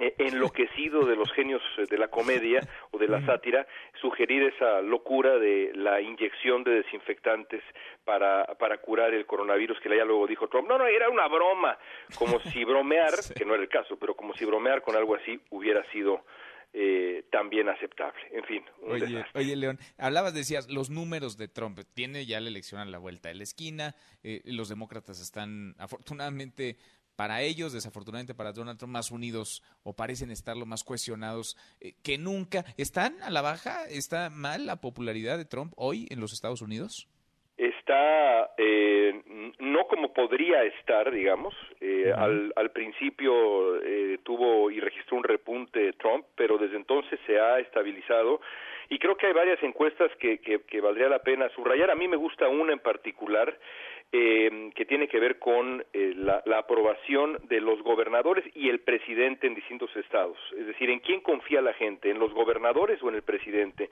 eh, enloquecido de los genios eh, de la comedia o de la sátira, sugerir esa locura de la inyección de desinfectantes para, para curar el coronavirus, que ya luego dijo Trump, no, no, era una broma, como si bromear, que no era el caso, pero como si bromear con algo así hubiera sido eh, también aceptable. En fin. oye, oye, León, hablabas, decías, los números de Trump. Tiene ya la elección a la vuelta de la esquina. Eh, los demócratas están, afortunadamente, para ellos, desafortunadamente para Donald Trump, más unidos o parecen estarlo más cuestionados eh, que nunca. ¿Están a la baja? ¿Está mal la popularidad de Trump hoy en los Estados Unidos? Está eh, no como podría estar, digamos. Eh, al, al, principio eh, tuvo y registró un repunte Trump, pero desde entonces se ha estabilizado. Y creo que hay varias encuestas que, que, que valdría la pena subrayar. A mí me gusta una en particular eh, que tiene que ver con eh, la, la, aprobación de los gobernadores y el presidente en distintos estados. Es decir, ¿en quién confía la gente? ¿En los gobernadores o en el presidente?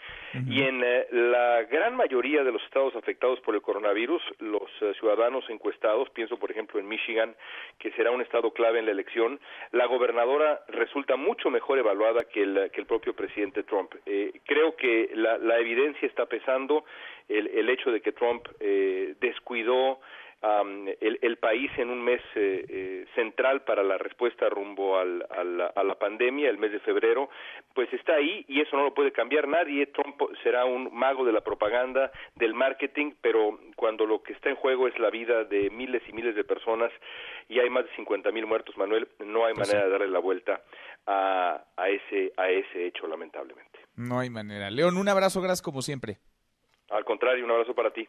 Y en eh, la gran mayoría de los estados afectados por el coronavirus, los eh, ciudadanos encuestados, pienso por ejemplo en Michigan, que será un estado clave en la elección, la gobernadora resulta mucho mejor evaluada que el, que el propio presidente Trump. Eh, creo que la, la evidencia está pesando el, el hecho de que Trump eh, descuidó um, el, el, país en un mes eh, eh, central para la respuesta rumbo al, al, a la pandemia, el mes de febrero, pues está ahí y eso no lo puede cambiar nadie. Trump será un mago de la propaganda, del marketing, pero cuando lo que está en juego es la vida de miles y miles de personas y hay más de 50 mil muertos, Manuel, no hay pues manera sí. de darle la vuelta a, a, ese, a ese hecho, lamentablemente. No hay manera. León, un abrazo, gracias como siempre. Al contrario, un abrazo para ti.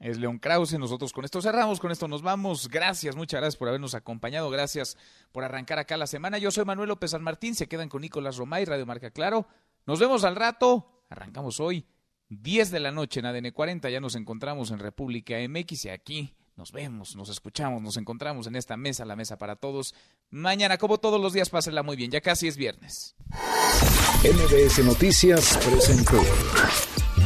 Es León Krause, nosotros con esto cerramos, con esto nos vamos. Gracias, muchas gracias por habernos acompañado, gracias por arrancar acá la semana. Yo soy Manuel López San Martín, se quedan con Nicolás Romay, Radio Marca Claro. Nos vemos al rato, arrancamos hoy, 10 de la noche en ADN 40, ya nos encontramos en República MX y aquí nos vemos, nos escuchamos, nos encontramos en esta mesa, la mesa para todos. Mañana, como todos los días, pásenla muy bien, ya casi es viernes. MBS Noticias presentó